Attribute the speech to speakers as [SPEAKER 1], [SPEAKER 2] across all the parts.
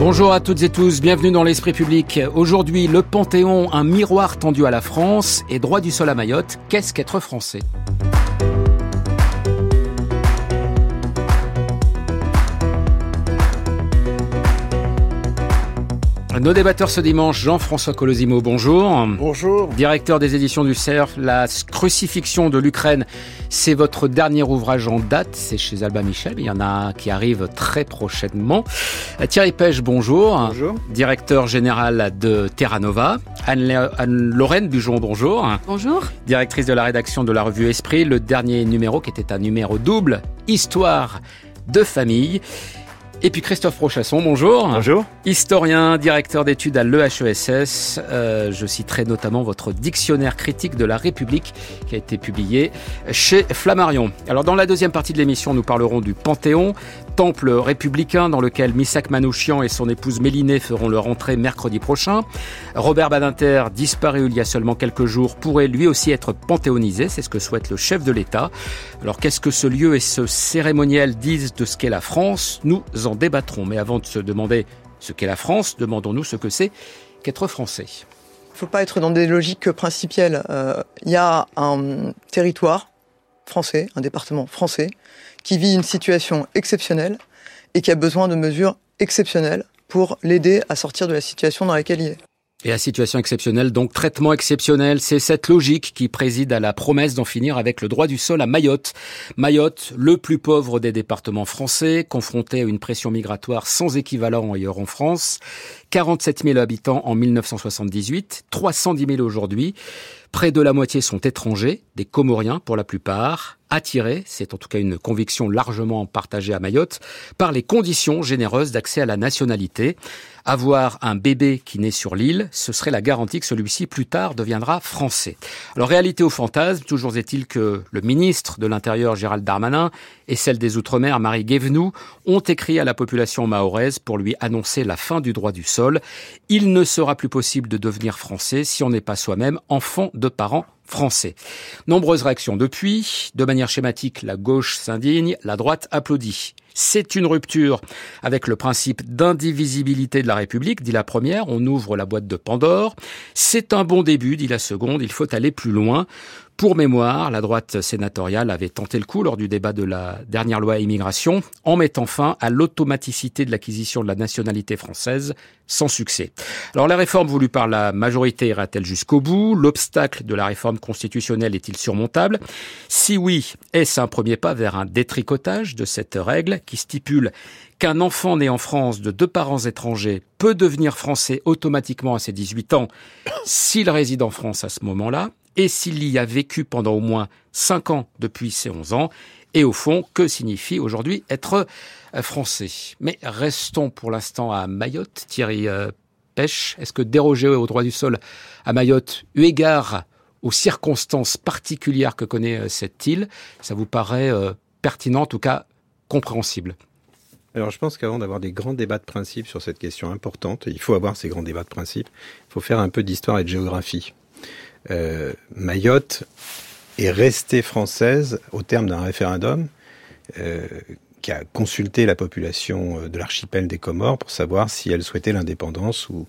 [SPEAKER 1] Bonjour à toutes et tous, bienvenue dans l'Esprit public. Aujourd'hui, le Panthéon, un miroir tendu à la France et droit du sol à Mayotte. Qu'est-ce qu'être français? Nos débatteurs ce dimanche, Jean-François Colosimo, bonjour.
[SPEAKER 2] Bonjour.
[SPEAKER 1] Directeur des éditions du CERF, La crucifixion de l'Ukraine, c'est votre dernier ouvrage en date, c'est chez Alba Michel, il y en a un qui arrive très prochainement. Thierry Pêche, bonjour.
[SPEAKER 2] Bonjour.
[SPEAKER 1] Directeur général de Terra Nova. Anne-Lorraine Bujon, bonjour.
[SPEAKER 3] Bonjour.
[SPEAKER 1] Directrice de la rédaction de la revue Esprit, le dernier numéro qui était un numéro double, Histoire de famille. Et puis Christophe Prochasson, bonjour.
[SPEAKER 2] Bonjour.
[SPEAKER 1] Historien, directeur d'études à l'EHESS. Euh, je citerai notamment votre dictionnaire critique de la République qui a été publié chez Flammarion. Alors dans la deuxième partie de l'émission, nous parlerons du Panthéon, temple républicain dans lequel Missak Manouchian et son épouse Mélinée feront leur entrée mercredi prochain. Robert Badinter, disparu il y a seulement quelques jours, pourrait lui aussi être panthéonisé, c'est ce que souhaite le chef de l'État. Alors qu'est-ce que ce lieu et ce cérémoniel disent de ce qu'est la France? Nous en débattrons. Mais avant de se demander ce qu'est la France, demandons-nous ce que c'est qu'être français.
[SPEAKER 4] Il ne faut pas être dans des logiques principielles. Euh, il y a un territoire français, un département français, qui vit une situation exceptionnelle et qui a besoin de mesures exceptionnelles pour l'aider à sortir de la situation dans laquelle il est.
[SPEAKER 1] Et à situation exceptionnelle, donc traitement exceptionnel, c'est cette logique qui préside à la promesse d'en finir avec le droit du sol à Mayotte. Mayotte, le plus pauvre des départements français, confronté à une pression migratoire sans équivalent ailleurs en France. 47 000 habitants en 1978, 310 000 aujourd'hui. Près de la moitié sont étrangers, des Comoriens pour la plupart, attirés, c'est en tout cas une conviction largement partagée à Mayotte, par les conditions généreuses d'accès à la nationalité. Avoir un bébé qui naît sur l'île, ce serait la garantie que celui-ci plus tard deviendra français. Alors réalité au fantasme, toujours est-il que le ministre de l'Intérieur Gérald Darmanin et celle des Outre-mer Marie Guévenoux ont écrit à la population mahoraise pour lui annoncer la fin du droit du sol. Il ne sera plus possible de devenir français si on n'est pas soi-même enfant de parents français. Nombreuses réactions depuis. De manière schématique, la gauche s'indigne, la droite applaudit. C'est une rupture avec le principe d'indivisibilité de la République, dit la première, on ouvre la boîte de Pandore. C'est un bon début, dit la seconde, il faut aller plus loin. Pour mémoire, la droite sénatoriale avait tenté le coup lors du débat de la dernière loi immigration en mettant fin à l'automaticité de l'acquisition de la nationalité française sans succès. Alors la réforme voulue par la majorité ira-t-elle jusqu'au bout? L'obstacle de la réforme constitutionnelle est-il surmontable? Si oui, est-ce un premier pas vers un détricotage de cette règle qui stipule qu'un enfant né en France de deux parents étrangers peut devenir français automatiquement à ses 18 ans s'il réside en France à ce moment-là? Et s'il y a vécu pendant au moins 5 ans depuis ses 11 ans, et au fond, que signifie aujourd'hui être euh, français Mais restons pour l'instant à Mayotte. Thierry euh, Pêche, est-ce que déroger au droit du sol à Mayotte, eu égard aux circonstances particulières que connaît euh, cette île, ça vous paraît pertinent, en tout cas compréhensible?
[SPEAKER 2] Alors je pense qu'avant d'avoir des grands débats de principe sur cette question importante, il faut avoir ces grands débats de principe, il faut faire un peu d'histoire et de géographie. Euh, Mayotte est restée française au terme d'un référendum euh, qui a consulté la population euh, de l'archipel des Comores pour savoir si elle souhaitait l'indépendance ou,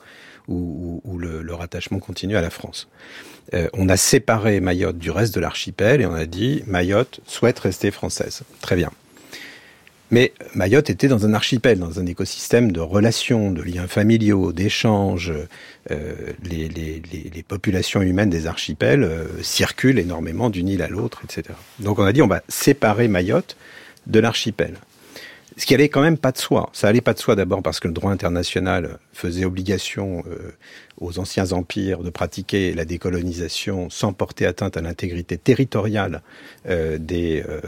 [SPEAKER 2] le, rattachement continu à la France. On a séparé Mayotte du reste de l'archipel et on a dit Mayotte souhaite rester française. Très bien. Mais Mayotte était dans un archipel, dans un écosystème de relations, de liens familiaux, d'échanges. Euh, les, populations humaines des archipels euh, circulent énormément d'une île à l'autre, etc. Donc on a dit on va séparer Mayotte de l'archipel. Ce qui allait quand même pas de soi. Ça allait pas de soi d'abord parce que le droit international faisait obligation euh, aux anciens empires de pratiquer la décolonisation sans porter atteinte à l'intégrité territoriale euh, des, euh,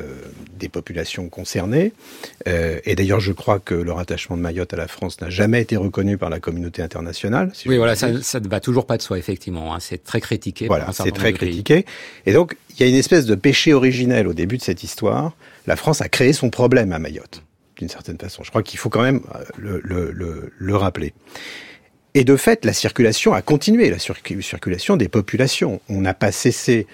[SPEAKER 2] des populations concernées. Euh, et d'ailleurs, je crois que le rattachement de Mayotte à la France n'a jamais été reconnu par la communauté internationale.
[SPEAKER 1] Si oui, voilà, ça, ne va toujours pas de soi, effectivement. Hein. C'est très critiqué.
[SPEAKER 2] Voilà, c'est très critiqué. Et donc, il y a une espèce de péché originel au début de cette histoire. La France a créé son problème à Mayotte d'une certaine façon. Je crois qu'il faut quand même euh, le, le, le, le, rappeler. Et de fait, la circulation a continué, la circulation des populations. On n'a pas cessé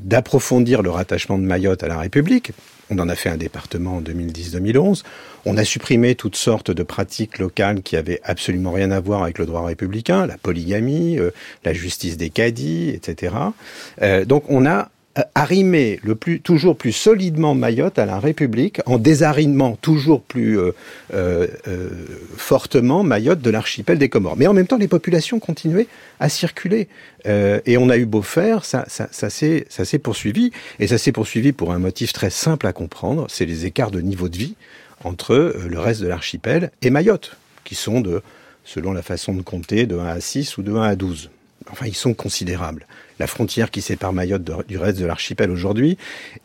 [SPEAKER 2] d'approfondir le rattachement de Mayotte à la République. On en a fait un département en 2010-2011. On a supprimé toutes sortes de pratiques locales qui avaient absolument rien à voir avec le droit républicain, la polygamie, la justice des caddies, etc. donc on a euh, arrimer toujours plus solidement Mayotte à la République, en désarrimant toujours plus euh, euh, fortement Mayotte de l'archipel des Comores. Mais en même temps, les populations continuaient à circuler. et on a eu beau faire, ça, ça, ça s'est poursuivi. Et ça s'est poursuivi pour un motif très simple à comprendre, c'est les écarts de niveau de vie entre le reste de l'archipel et Mayotte, qui sont de, selon la façon de compter, de 1 à 6 ou de 1 à 12 enfin ils sont considérables. La frontière qui sépare Mayotte du reste de l'archipel aujourd'hui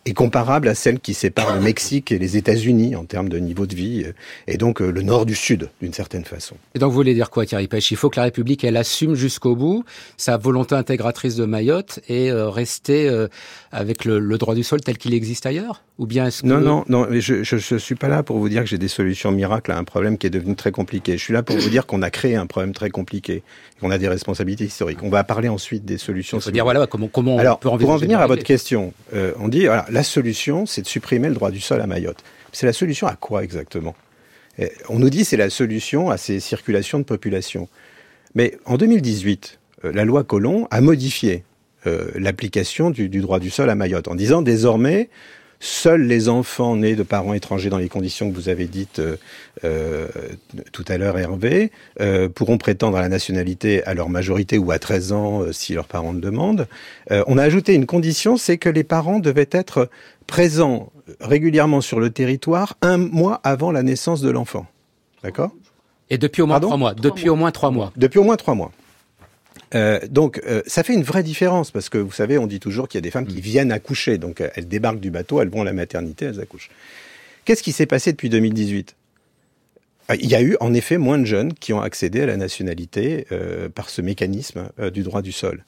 [SPEAKER 2] est comparable à celle qui sépare le Mexique et les États-Unis en termes de niveau de vie, euh, et donc euh, le nord du sud, d'une certaine façon.
[SPEAKER 1] Et donc vous voulez dire quoi, Thierry Pêche Il faut que la République, elle assume jusqu'au bout sa volonté intégratrice de Mayotte et euh, rester avec le, droit du sol tel qu'il existe ailleurs? Ou bien est-ce que...
[SPEAKER 2] Non, non, non, mais je ne suis pas là pour vous dire que j'ai des solutions miracles à un problème qui est devenu très compliqué. Je suis là pour vous dire qu'on a créé un problème très compliqué, qu'on a des responsabilités historiques. On va parler ensuite des solutions.
[SPEAKER 1] Il faut dire voilà comment, comment
[SPEAKER 2] Alors, on peut Pour en venir à votre question, euh, on dit voilà, la solution, c'est de supprimer le droit du sol à Mayotte. C'est la solution à quoi exactement? On nous dit c'est la solution à ces circulations de population. Mais en 2018, euh, la loi Colomb a modifié euh, l'application du, du, droit du sol à Mayotte en disant désormais Seuls les enfants nés de parents étrangers dans les conditions que vous avez dites euh, euh tout à l'heure, Hervé, euh, pourront prétendre à la nationalité à leur majorité ou à 13 ans euh, si leurs parents le demandent. on a ajouté une condition, c'est que les parents devaient être présents régulièrement sur le territoire un mois avant la naissance de l'enfant. D'accord?
[SPEAKER 1] Et depuis au moins trois mois. Depuis au moins trois mois.
[SPEAKER 2] Depuis au moins trois mois. Euh, donc, euh, ça fait une vraie différence parce que vous savez, on dit toujours qu'il y a des femmes qui mm. viennent accoucher. Donc, euh, elles débarquent du bateau, elles vont à la maternité, elles accouchent. Qu'est-ce qui s'est passé depuis 2018 Il y a eu en effet moins de jeunes qui ont accédé à la nationalité par ce mécanisme du droit du sol.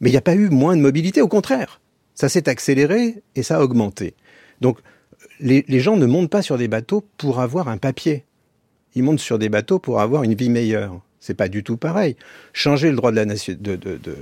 [SPEAKER 2] Mais il n'y a pas eu moins de mobilité, au contraire. Ça s'est accéléré et ça a augmenté. Donc, les, les gens ne montent pas sur des bateaux pour avoir un papier. Ils montent sur des bateaux pour avoir une vie meilleure. C'est pas du tout pareil. Changer le droit de la nation, de, de, de,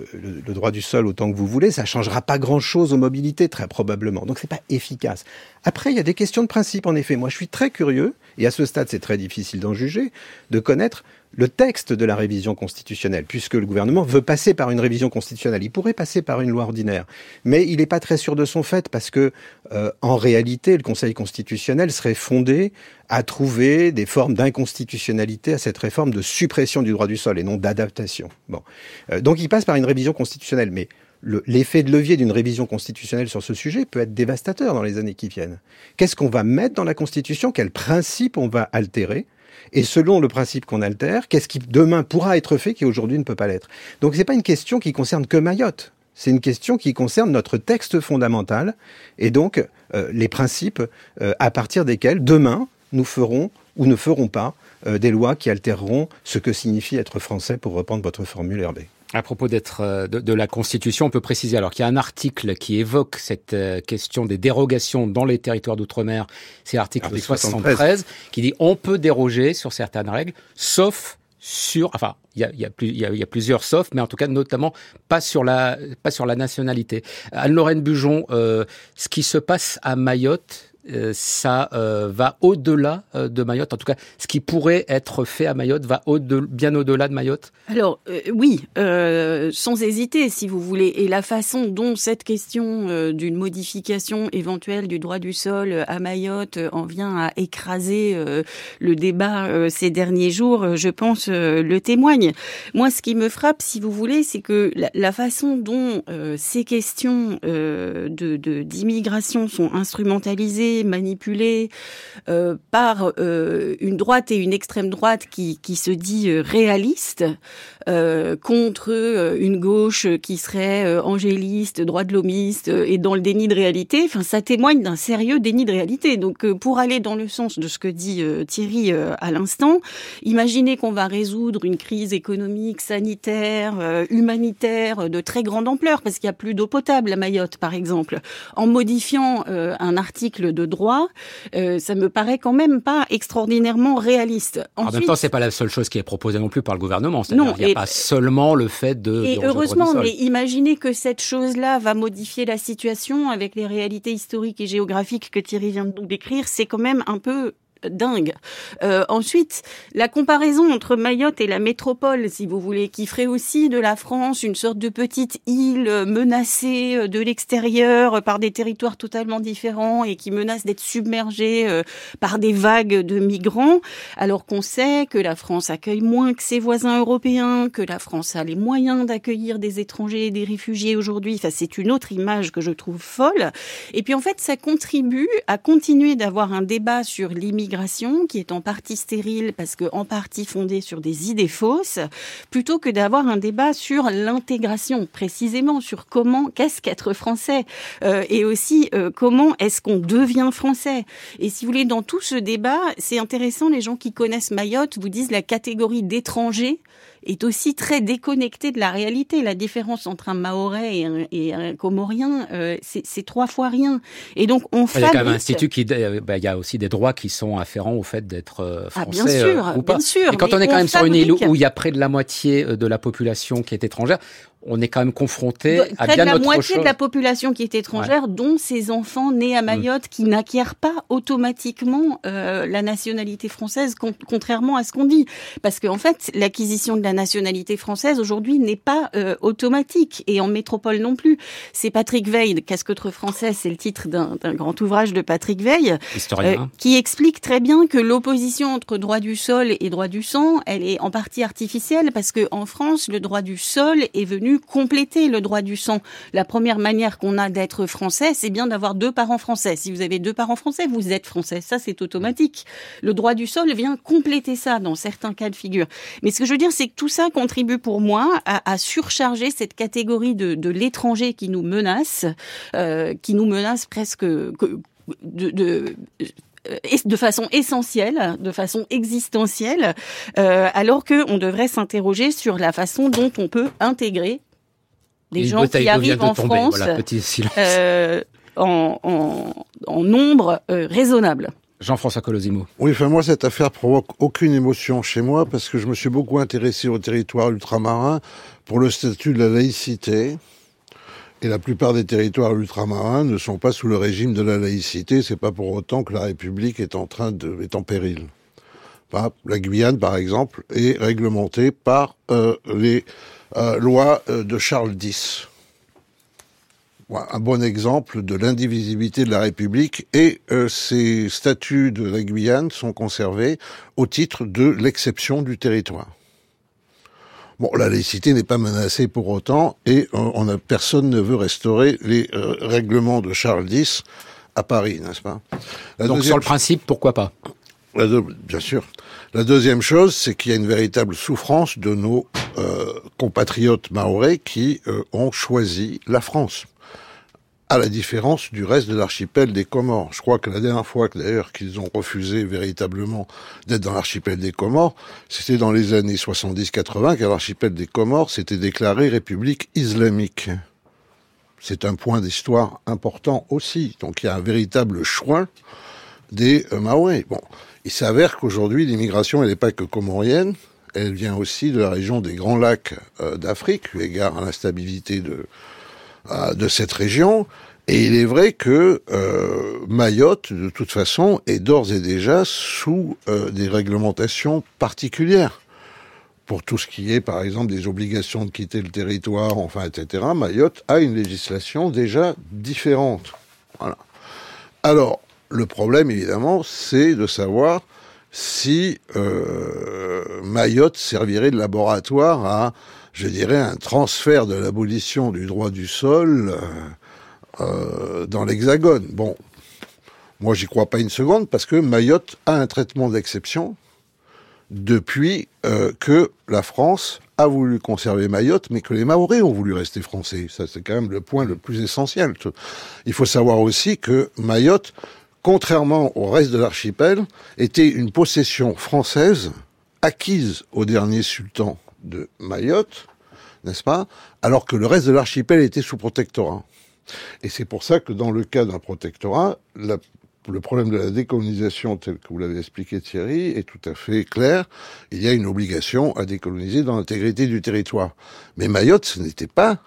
[SPEAKER 2] le droit du sol autant que vous voulez, ça changera pas grand chose aux mobilités très probablement. Donc c'est pas efficace. Après, il y a des questions de principe en effet. Moi, je suis très curieux et à ce stade, c'est très difficile d'en juger, de connaître le texte de la révision constitutionnelle, puisque le gouvernement veut passer par une révision constitutionnelle. Il pourrait passer par une loi ordinaire, mais il n'est pas très sûr de son fait, parce que euh, en réalité, le Conseil constitutionnel serait fondé à trouver des formes d'inconstitutionnalité à cette réforme de suppression du droit du sol et non d'adaptation. Bon, euh, donc il passe par une révision constitutionnelle, mais l'effet de levier d'une révision constitutionnelle sur ce sujet peut être dévastateur dans les années qui viennent. Qu'est-ce qu'on va mettre dans la Constitution? Quels principes on va altérer? Et selon le principe qu'on altère, qu'est-ce qui demain pourra être fait qui aujourd'hui ne peut pas l'être? Donc c'est pas une question qui concerne que Mayotte. C'est une question qui concerne notre texte fondamental et donc euh, les principes euh, à partir desquels demain nous ferons ou ne ferons pas euh, des lois qui altéreront ce que signifie être français pour reprendre votre formule Herbé.
[SPEAKER 1] À propos d'être euh, de, la Constitution, on peut préciser alors qu'il y a un article qui évoque cette euh, question des dérogations dans les territoires d'outre-mer. C'est l'article 73, qui dit on peut déroger sur certaines règles, sauf sur, enfin, il y a, y, a plus, y, a, y a, plusieurs sauf, mais en tout cas notamment pas sur la, pas sur la nationalité. Anne-Lorraine Bujon, euh, ce qui se passe à Mayotte, ça euh, va au-delà euh, de Mayotte. En tout cas, ce qui pourrait être fait à Mayotte va bien au-delà de Mayotte.
[SPEAKER 3] Alors oui, sans hésiter, si vous voulez. Et la façon dont cette question d'une modification éventuelle du droit du sol à Mayotte en vient à écraser le débat ces derniers jours, je pense, le témoigne. Moi, ce qui me frappe, si vous voulez, c'est que la, façon dont ces questions de d'immigration sont instrumentalisées manipulé euh, par euh, une droite et une extrême droite qui, qui se dit euh, contre une gauche qui serait angéliste, droit de l'homiste et dans le déni de réalité. Enfin, ça témoigne d'un sérieux déni de réalité. Donc, pour aller dans le sens de ce que dit Thierry à l'instant, imaginez qu'on va résoudre une crise économique, sanitaire, humanitaire de très grande ampleur parce qu'il n'y a plus d'eau potable à Mayotte, par exemple, en modifiant un article de droit, euh, ça me paraît quand même pas extraordinairement réaliste.
[SPEAKER 1] en même temps, c'est pas la seule chose qui est proposée non plus par le gouvernement. Non, pas seulement le fait de.
[SPEAKER 3] Et heureusement, mais imaginez que cette chose-là va modifier la situation avec les réalités historiques et géographiques que Thierry vient de nous décrire. C'est quand même un peu dingue. Euh, ensuite, la comparaison entre Mayotte et la métropole, si vous voulez, qui ferait aussi de la France une sorte de petite île menacée euh, de l'extérieur par des territoires totalement différents et qui menace d'être submergée euh, par des vagues de migrants, alors qu'on sait que la France accueille moins que ses voisins européens, que la France a les moyens d'accueillir des étrangers et des réfugiés aujourd'hui. Enfin, c'est une autre image que je trouve folle. Et puis en fait, ça contribue à continuer d'avoir un débat sur l'immigration qui est en partie stérile parce que en partie fondée sur des idées fausses, plutôt que d'avoir un débat sur l'intégration, précisément sur comment, qu'est-ce qu'être français, euh, et aussi euh, comment est-ce qu'on devient français. Et si vous voulez, dans tout ce débat, c'est intéressant, les gens qui connaissent Mayotte vous disent la catégorie d'étrangers est aussi très déconnecté de la réalité. La différence entre un Maorais et un, Comorien, euh, c'est trois fois rien. Et donc on
[SPEAKER 1] fait. Il y a quand même un institut qui, euh, il y a aussi des droits qui sont afférents au fait d'être euh, français ah, bien sûr, ou pas. Bien sûr, et quand on est quand même sur une île où il y a près de la moitié de la population qui est étrangère, on est quand même confronté à bien
[SPEAKER 3] de
[SPEAKER 1] la
[SPEAKER 3] moitié de la population qui est étrangère, dont ces enfants nés à mm. Mayotte qui n'acquièrent pas automatiquement euh, la nationalité française, contrairement à ce qu'on dit. Parce qu'en en fait, l'acquisition de la nationalité française aujourd'hui n'est pas euh, automatique et en métropole non plus. C'est Patrick Veil, Casquetre français, c'est le titre d'un grand ouvrage de Patrick Veil,
[SPEAKER 1] euh,
[SPEAKER 3] qui explique très bien que l'opposition entre droit du sol et droit du sang, elle est en partie artificielle parce que en France, le droit du sol est venu compléter le droit du sang. La première manière qu'on a d'être français, c'est bien d'avoir deux parents français. Si vous avez deux parents français, vous êtes français. Ça, c'est automatique. Le droit du sol vient compléter ça dans certains cas de figure. Mais ce que je veux dire, c'est que tout ça contribue pour moi à, surcharger cette catégorie de, l'étranger qui nous menace, euh, qui nous menace presque de, de de façon essentielle, de façon existentielle, euh, alors qu'on devrait s'interroger sur la façon dont on peut intégrer des gens qui arrivent en France euh, en, en, nombre euh, raisonnable.
[SPEAKER 1] Jean-François Colosimo.
[SPEAKER 5] Oui, enfin moi cette affaire provoque aucune émotion chez moi parce que je me suis beaucoup intéressé au territoire ultramarin pour le statut de la laïcité. Et la plupart des territoires ultramarins ne sont pas sous le régime de la laïcité. C'est pas pour autant que la République est en train de est en péril. La Guyane, par exemple, est réglementée par euh, les euh, loi euh, de Charles X. Un bon exemple de l'indivisibilité de la République et euh, ces statuts de la Guyane sont conservés au titre de l'exception du territoire. Bon, la laïcité n'est pas menacée pour autant et on a, personne ne veut restaurer les règlements de Charles X à Paris, n'est-ce pas?
[SPEAKER 1] Donc sur le principe, pourquoi pas?
[SPEAKER 5] Bien sûr. La deuxième chose, c'est qu'il y a une véritable souffrance de nos euh, compatriotes maorais qui euh, ont choisi la France. À la différence du reste de l'archipel des Comores. Je crois que la dernière fois d'ailleurs qu'ils ont refusé véritablement d'être dans l'archipel des Comores, c'était dans les années 70-80 car l'archipel des Comores s'était déclaré république islamique. C'est un point d'histoire important aussi. Donc il y a un véritable choix des euh, Maorais. Bon, il s'avère qu'aujourd'hui l'immigration elle n'est pas que comorienne, elle vient aussi de la région des Grands Lacs euh, d'Afrique, eu égard à l'instabilité de, de cette région. Et il est vrai que euh, Mayotte, de toute façon, est d'ores et déjà sous euh, des réglementations particulières. Pour tout ce qui est, par exemple, des obligations de quitter le territoire, enfin, etc., Mayotte a une législation déjà différente. Voilà. Alors, le problème, évidemment, c'est de savoir si euh, Mayotte servirait de laboratoire à, je dirais, un transfert de l'abolition du droit du sol euh, euh, dans l'Hexagone. Bon, moi j'y crois pas une seconde parce que Mayotte a un traitement d'exception depuis que la France a voulu conserver Mayotte, mais que les Maoris ont voulu rester français. Ça, c'est quand même le point le plus essentiel. Il faut savoir aussi que Mayotte contrairement au reste de l'archipel, était une possession française acquise au dernier sultan de Mayotte, n'est-ce pas Alors que le reste de l'archipel était sous protectorat. Et c'est pour ça que dans le cas d'un protectorat, le problème de la décolonisation tel que vous l'avez expliqué Thierry est tout à fait clair. Il y a une obligation à décoloniser dans l'intégrité du territoire. Mais Mayotte, ce n'était pas,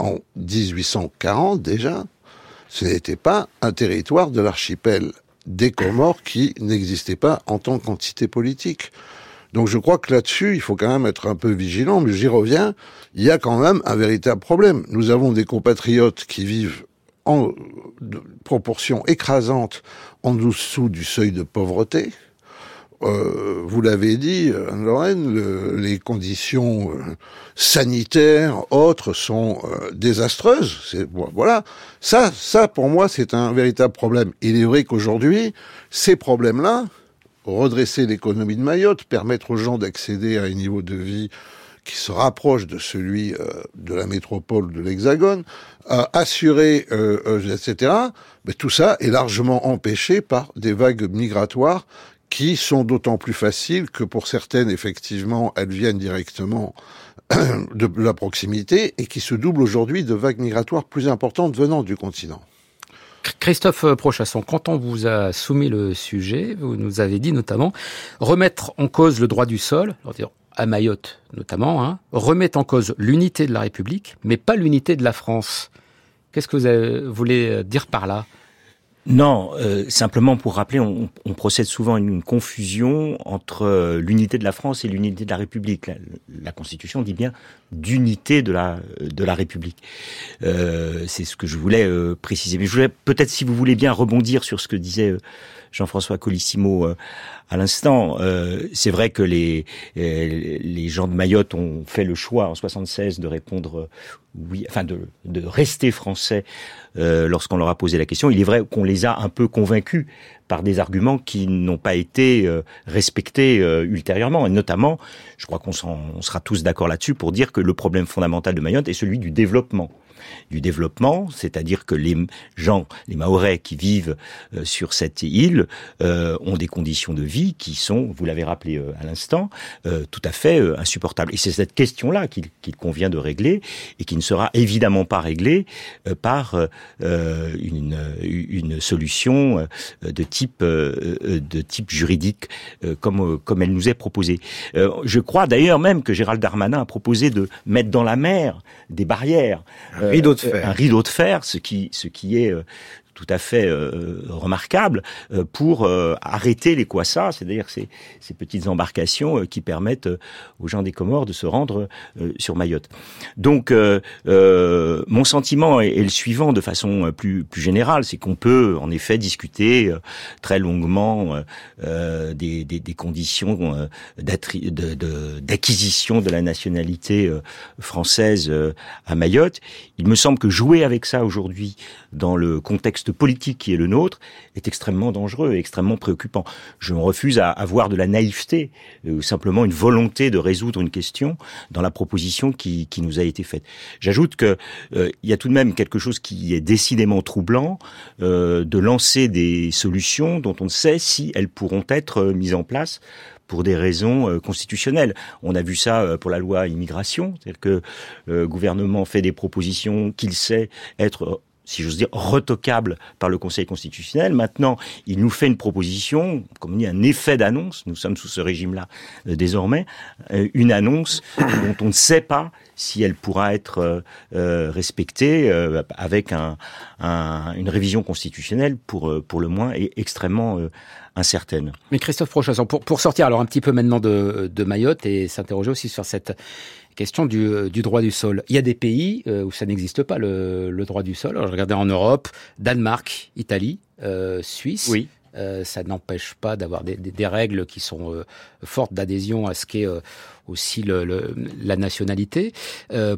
[SPEAKER 5] en 1840 déjà, ce n'était pas un territoire de l'archipel des Comores qui n'existait pas en tant qu'entité politique. Donc je crois que là-dessus, il faut quand même être un peu vigilant, mais j'y reviens, il y a quand même un véritable problème. Nous avons des compatriotes qui vivent en proportion écrasante en dessous du seuil de pauvreté. Euh, vous l'avez dit, Anne-Lorraine, les conditions euh, sanitaires autres sont euh, désastreuses. Voilà, ça, ça pour moi, c'est un véritable problème. Il est vrai qu'aujourd'hui, ces problèmes-là, redresser l'économie de Mayotte, permettre aux gens d'accéder à un niveau de vie qui se rapproche de celui euh, de la métropole de l'Hexagone, assurer, euh, euh, etc. Mais tout ça est largement empêché par des vagues migratoires qui sont d'autant plus faciles que pour certaines, effectivement, elles viennent directement de la proximité et qui se doublent aujourd'hui de vagues migratoires plus importantes venant du continent.
[SPEAKER 1] Christophe Prochasson, quand on vous a soumis le sujet, vous nous avez dit notamment remettre en cause le droit du sol, à Mayotte notamment, hein, remet en cause l'unité de la République, mais pas l'unité de la France. Qu'est-ce que vous voulez dire par là?
[SPEAKER 6] Non, euh, simplement pour rappeler, on, procède souvent à une confusion entre euh, l'unité de la France et l'unité de la République. La, Constitution dit bien d'unité de la de la République. Euh, c'est ce que je voulais préciser. Mais je voulais peut-être, si vous voulez bien, rebondir sur ce que disait Jean-François Colissimo à l'instant. c'est vrai que les les gens de Mayotte ont fait le choix en 76 de répondre oui, enfin de, rester français euh, lorsqu'on leur a posé la question. Il est vrai qu'on les a un peu convaincus par des arguments qui n'ont pas été euh, respectés euh, ultérieurement. Et notamment, je crois qu'on sera tous d'accord là-dessus pour dire que le problème fondamental de Mayotte est celui du développement du développement, c'est-à-dire que les gens, les Maorais qui vivent euh, sur cette île euh, ont des conditions de vie qui sont, vous l'avez rappelé euh, à l'instant, tout à fait insupportables. Et c'est cette question-là qu'il convient de régler et qui ne sera évidemment pas réglée par une, une solution de type de type juridique comme comme elle nous est proposée. je crois d'ailleurs même que Gérald Darmanin a proposé de mettre dans la mer des barrières
[SPEAKER 2] rideau de fer.
[SPEAKER 6] un rideau de fer, ce qui, ce qui est euh, tout à fait euh, remarquable euh, pour euh, arrêter les Kwassa, c'est-à-dire ces, ces, petites embarcations qui permettent aux gens des Comores de se rendre sur Mayotte. Donc, mon sentiment est, le suivant de façon plus, plus générale, c'est qu'on peut en effet discuter très longuement des, des, des, conditions d'acquisition de, de, la nationalité française à Mayotte. Il me semble que jouer avec ça aujourd'hui dans le contexte politique qui est le nôtre est extrêmement dangereux et extrêmement préoccupant. Je refuse à avoir de la naïveté euh, ou simplement une volonté de résoudre une question dans la proposition qui, nous a été faite. J'ajoute que euh, il y a tout de même quelque chose qui est décidément troublant euh, de lancer des solutions dont on ne sait si elles pourront être mises en place pour des raisons constitutionnelles. On a vu ça pour la loi immigration, c'est-à-dire que le gouvernement fait des propositions qu'il sait être si j'ose dire, retocable par le Conseil constitutionnel. Maintenant, il nous fait une proposition, comme on dit, un effet d'annonce. Nous sommes sous ce régime-là euh, désormais, euh, une annonce dont on ne sait pas si elle pourra être euh, respectée avec un, une révision constitutionnelle pour pour le moins et extrêmement incertaine.
[SPEAKER 1] Mais Christophe Prochasson, pour, pour sortir alors un petit peu maintenant de, de Mayotte et s'interroger aussi sur cette question du, euh, du, droit du sol. Il y a des pays euh, où ça n'existe pas le, le, droit du sol. Alors, je regardais en Europe, Danemark, Italie, euh, Suisse.
[SPEAKER 6] Oui.
[SPEAKER 1] Euh, ça n'empêche pas d'avoir des, des, des, règles qui sont euh, fortes d'adhésion à ce qu'est euh, aussi le, le, la nationalité.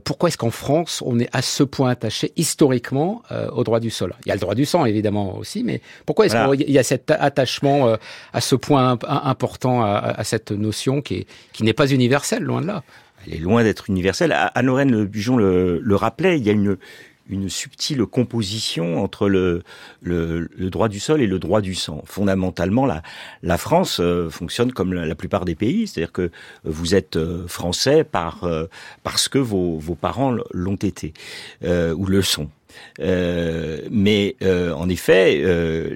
[SPEAKER 1] pourquoi est-ce qu'en France, on est à ce point attaché historiquement au droit du sol? Il y a le droit du sang, évidemment, aussi, mais pourquoi est-ce voilà. qu'il y a cet attachement à ce point important à, à cette notion qui, est, qui n'est pas universelle, loin de là?
[SPEAKER 6] Elle est loin d'être universelle. Anne-Lorraine Le Bujon le, le, rappelait, il y a une, une subtile composition entre le, le, droit du sol et le droit du sang. Fondamentalement, la, la France euh, fonctionne comme la, plupart des pays, c'est-à-dire que vous êtes euh, français par, euh, parce que vos, vos parents l'ont été ou le sont. Euh, mais euh, en effet, euh,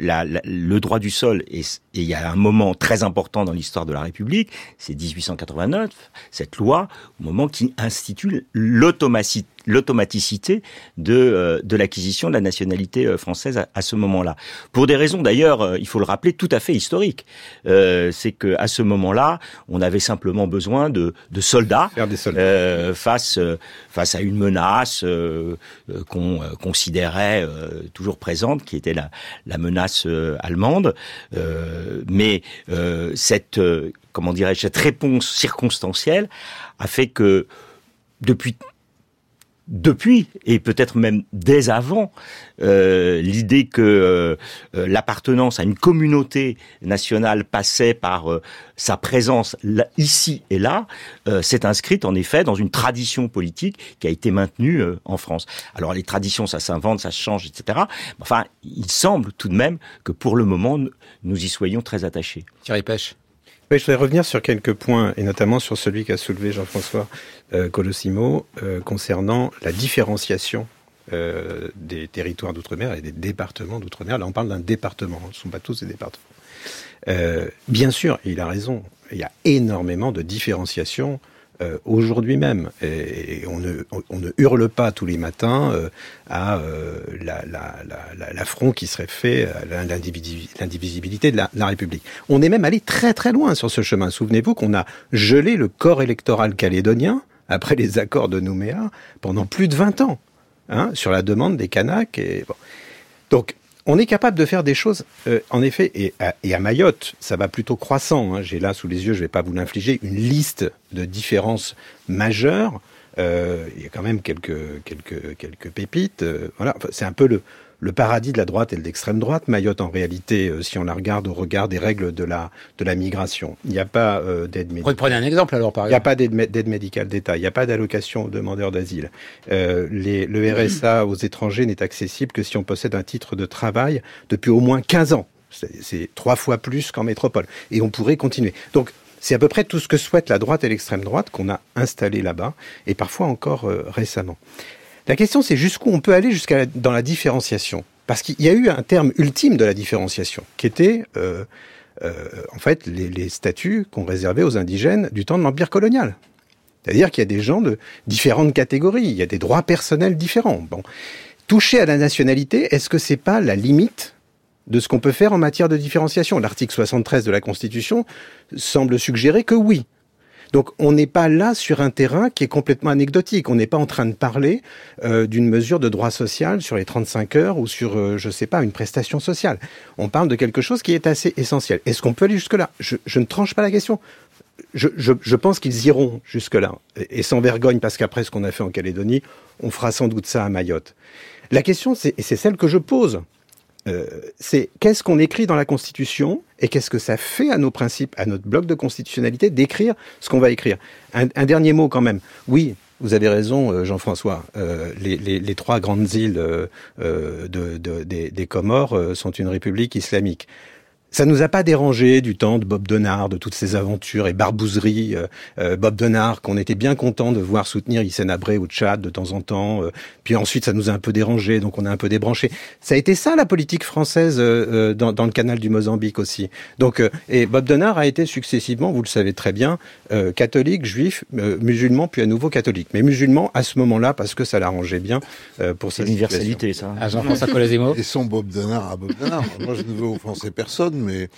[SPEAKER 6] le droit du sol, et il y a un moment très important dans l'histoire de la République, c'est 1889, cette loi, au moment qui institue l'automaticité de, euh, de l'acquisition de la nationalité euh, française à, ce moment-là. Pour des raisons d'ailleurs, euh, il faut le rappeler, tout à fait historiques. c'est que à ce moment-là, on avait simplement besoin de, de soldats, face face à une menace qu'on considérait toujours présente, qui était la, la menace allemande. mais cette comment dirais-je cette réponse circonstancielle a fait que depuis depuis, et peut-être même dès avant, euh, l'idée que euh, euh, l'appartenance à une communauté nationale passait par sa présence ici et là, s'est inscrite en effet dans une tradition politique qui a été maintenue en France. Alors les traditions, ça s'invente, ça change, etc. Enfin, il semble tout de même que pour le moment, nous y soyons très attachés.
[SPEAKER 1] Thierry Pêche
[SPEAKER 2] je voudrais revenir sur quelques points, et notamment sur celui qu'a soulevé Jean-François euh, Colossimo, euh, concernant la différenciation euh, des territoires d'outre-mer et des départements d'outre-mer. Là, on parle d'un département, ce ne sont pas tous des départements. Euh, bien sûr, il a raison, il y a énormément de différenciation euh, aujourd'hui même. Et, on, ne, hurle pas tous les matins euh, à euh, l'affront la, qui serait fait à l'indivisibilité de la, République. On est même allé très très loin sur ce chemin. Souvenez-vous qu'on a gelé le corps électoral calédonien après les accords de Nouméa pendant plus de 20 ans, hein, sur la demande des Kanaks. Et, bon. Donc, on est capable de faire des choses, euh, en effet, et à, Mayotte, ça va plutôt croissant. Hein. J'ai là sous les yeux, je ne vais pas vous l'infliger, une liste de différences majeures. Euh, il y a quand même quelques quelques quelques pépites. Euh, voilà, c'est un peu le le paradis de la droite et de l'extrême droite. Mayotte, en réalité, euh, si on la regarde au regard des règles de la, de la migration, il n'y a pas euh, d'aide médicale.
[SPEAKER 1] Prenez un exemple alors, par
[SPEAKER 2] exemple. Il n'y a pas d'aide médicale d'État, il n'y a pas d'allocation aux demandeurs d'asile. Euh, le RSA aux étrangers n'est accessible que si on possède un titre de travail depuis au moins 15 ans. C'est trois fois plus qu'en métropole. Et on pourrait continuer. Donc, c'est à peu près tout ce que souhaite la droite et l'extrême droite qu'on a installé là-bas, et parfois encore récemment. La question, c'est jusqu'où on peut aller jusqu'à dans la différenciation. Parce qu'il y a eu un terme ultime de la différenciation, qui était euh, euh, en fait les, les statuts qu'on réservait aux indigènes du temps de l'Empire colonial. C'est-à-dire qu'il y a des gens de différentes catégories, il y a des droits personnels différents. Bon. Toucher à la nationalité, est-ce que c'est pas la limite de ce qu'on peut faire en matière de différenciation? L'article 73 de la Constitution semble suggérer que oui. Donc on n'est pas là sur un terrain qui est complètement anecdotique. On n'est pas en train de parler euh, d'une mesure de droit social sur les 35 heures ou sur, euh, je sais pas, une prestation sociale. On parle de quelque chose qui est assez essentiel. Est-ce qu'on peut aller jusque-là? Je, ne tranche pas la question. Je, je pense qu'ils iront jusque-là, et sans vergogne, parce qu'après ce qu'on a fait en Calédonie, on fera sans doute ça à Mayotte. La question, c'est, et c'est celle que je pose, euh, c'est qu'est-ce qu'on écrit dans la Constitution et qu'est-ce que ça fait à nos principes, à notre bloc de constitutionnalité d'écrire ce qu'on va écrire. Un, dernier mot quand même. Oui, vous avez raison, euh, Jean-François. Euh, les, trois grandes îles des, des Comores sont une république islamique. Ça nous a pas dérangé du temps de Bob Denard, de toutes ces aventures et barbouzeries. Euh, euh, Bob Denard, qu'on était bien content de voir soutenir Hissène Abré au Tchad de temps en temps. Euh, puis ensuite, ça nous a un peu dérangé, donc on a un peu débranché. Ça a été ça la politique française dans, dans, le canal du Mozambique aussi. Donc, et Bob Denard a été successivement, vous le savez très bien, catholique, juif, musulman, puis à nouveau catholique. Mais musulman à ce moment-là parce que ça l'arrangeait bien pour
[SPEAKER 6] sa universalité, ça.
[SPEAKER 1] À Jean-François
[SPEAKER 5] Et son Bob Denard à Bob Denard. Moi, je ne veux offenser personne mais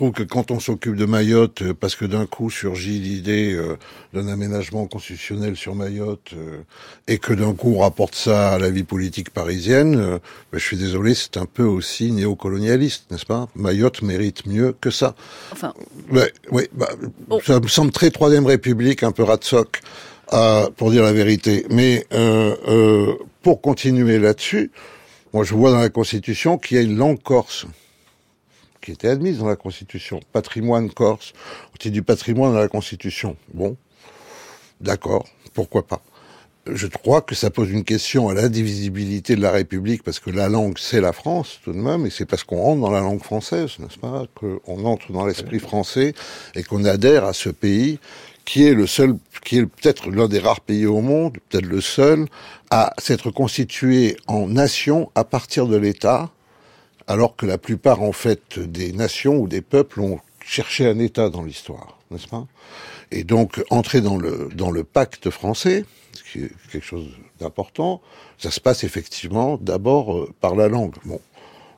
[SPEAKER 5] je trouve que quand on s'occupe de Mayotte, euh, parce que d'un coup surgit l'idée euh, d'un aménagement constitutionnel sur Mayotte, euh, et que d'un coup on rapporte ça à la vie politique parisienne, ben, je suis désolé, c'est un peu aussi néocolonialiste, n'est-ce pas? Mayotte mérite mieux que ça. Enfin. oui, bah, oh. ça me semble très Troisième République, un peu ratsoc, pour dire la vérité. Mais pour continuer là-dessus, moi je vois dans la Constitution qu'il y a une langue corse qui était admise dans la Constitution. Patrimoine corse, dit du patrimoine dans la Constitution. Bon, d'accord, pourquoi pas. Je crois que ça pose une question à l'indivisibilité de la République, parce que la langue, c'est la France, tout de même, et c'est parce qu'on rentre dans la langue française, n'est-ce pas, qu'on entre dans l'esprit français et qu'on adhère à ce pays qui est le seul, qui est peut-être l'un des rares pays au monde, peut-être le seul, à s'être constitué en nation à partir de l'État, alors que la plupart en fait des nations ou des peuples ont cherché un État dans l'histoire, n'est-ce pas? Et donc entrer dans le dans le pacte français, ce qui est quelque chose d'important, ça se passe effectivement d'abord euh, par la langue. Bon,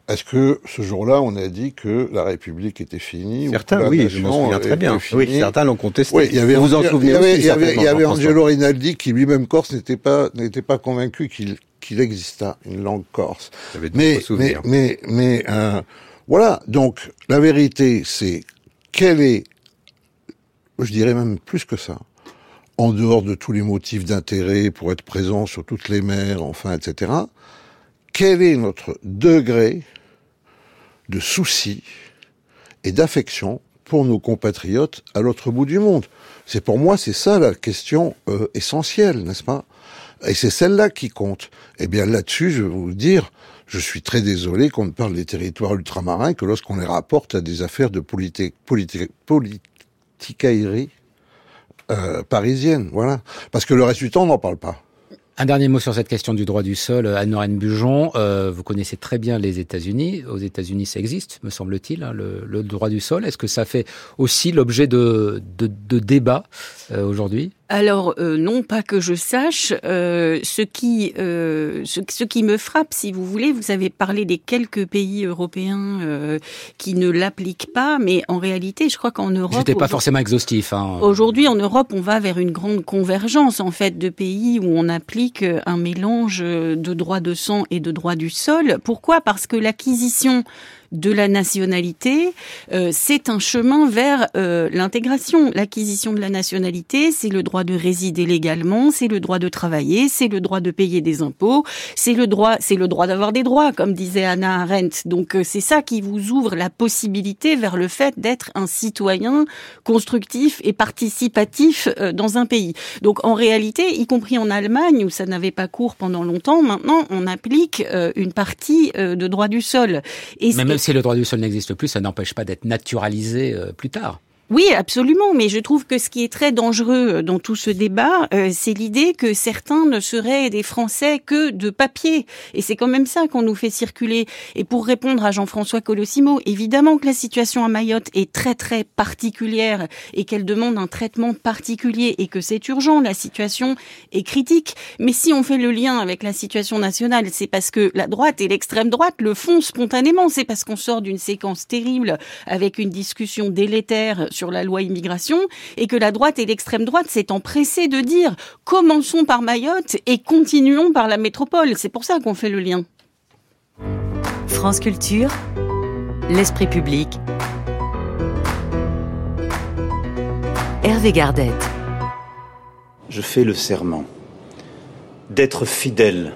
[SPEAKER 5] est-ce que ce jour-là, on a dit que la République était finie
[SPEAKER 2] Certains, oui, je m'en souviens très bien. Oui, certains l'ont contesté. Oui,
[SPEAKER 5] il y avait, vous en souvenez Il y avait, il y avait Angelo Rinaldi qui lui-même corse n'était pas n'était pas convaincu qu'il qu'il exista une langue corse. Mais mais mais mais euh, voilà. Donc la vérité, c'est quelle est, je dirais même plus que ça, en dehors de tous les motifs d'intérêt pour être présent sur toutes les mers, enfin, etc. Quel est notre degré de souci et d'affection pour nos compatriotes à l'autre bout du monde? C'est pour moi, c'est ça la question euh, essentielle, n'est-ce pas? Et c'est celle-là qui compte. Eh bien là-dessus, je vais vous dire, je suis très désolé qu'on ne parle des territoires ultramarins que lorsqu'on les rapporte à des affaires de politicaillerie euh, parisienne, voilà. Parce que le reste du temps, on n'en parle pas.
[SPEAKER 1] Un dernier mot sur cette question du droit du sol, Anne-Lorraine Bujon. Euh, vous connaissez très bien les États-Unis. Aux États-Unis, ça existe, me semble-t-il, hein, le, le, droit du sol. Est-ce que ça fait aussi l'objet de, de, de débats euh, aujourd'hui?
[SPEAKER 3] Alors euh, non, pas que je sache. Euh, ce qui euh, ce, ce, qui me frappe, si vous voulez, vous avez parlé des quelques pays européens euh, qui ne l'appliquent pas, mais en réalité, je crois qu'en Europe,
[SPEAKER 1] c'était pas forcément exhaustif. Hein.
[SPEAKER 3] Aujourd'hui, en Europe, on va vers une grande convergence en fait de pays où on applique un mélange de droit de sang et de droit du sol. Pourquoi? Parce que l'acquisition de la nationalité, euh, c'est un chemin vers euh, l'intégration. L'acquisition de la nationalité, c'est le droit de résider légalement, c'est le droit de travailler, c'est le droit de payer des impôts, c'est le droit, c'est le droit d'avoir des droits, comme disait Anna Arendt. Donc euh, c'est ça qui vous ouvre la possibilité vers le fait d'être un citoyen constructif et participatif dans un pays. Donc en réalité, y compris en Allemagne où ça n'avait pas cours pendant longtemps, maintenant on applique une partie de droit du sol.
[SPEAKER 1] Et si le droit du sol n'existe plus, ça n'empêche pas d'être naturalisé euh, plus tard.
[SPEAKER 3] Oui, absolument, mais je trouve que ce qui est très dangereux dans tout ce débat, euh, c'est l'idée que certains ne seraient des Français que de papier. Et c'est quand même ça qu'on nous fait circuler. Et pour répondre à Jean-François Colossimo, évidemment que la situation à Mayotte est très très particulière et qu'elle demande un traitement particulier et que c'est urgent, la situation est critique. Mais si on fait le lien avec la situation nationale, c'est parce que la droite et l'extrême droite le font spontanément. C'est parce qu'on sort d'une séquence terrible avec une discussion délétère la loi immigration et que la droite et l'extrême droite s'est empressé de dire commençons par Mayotte et continuons par la métropole. C'est pour ça qu'on fait le lien.
[SPEAKER 7] France Culture, l'esprit public. Hervé Gardette.
[SPEAKER 8] Je fais le serment d'être fidèle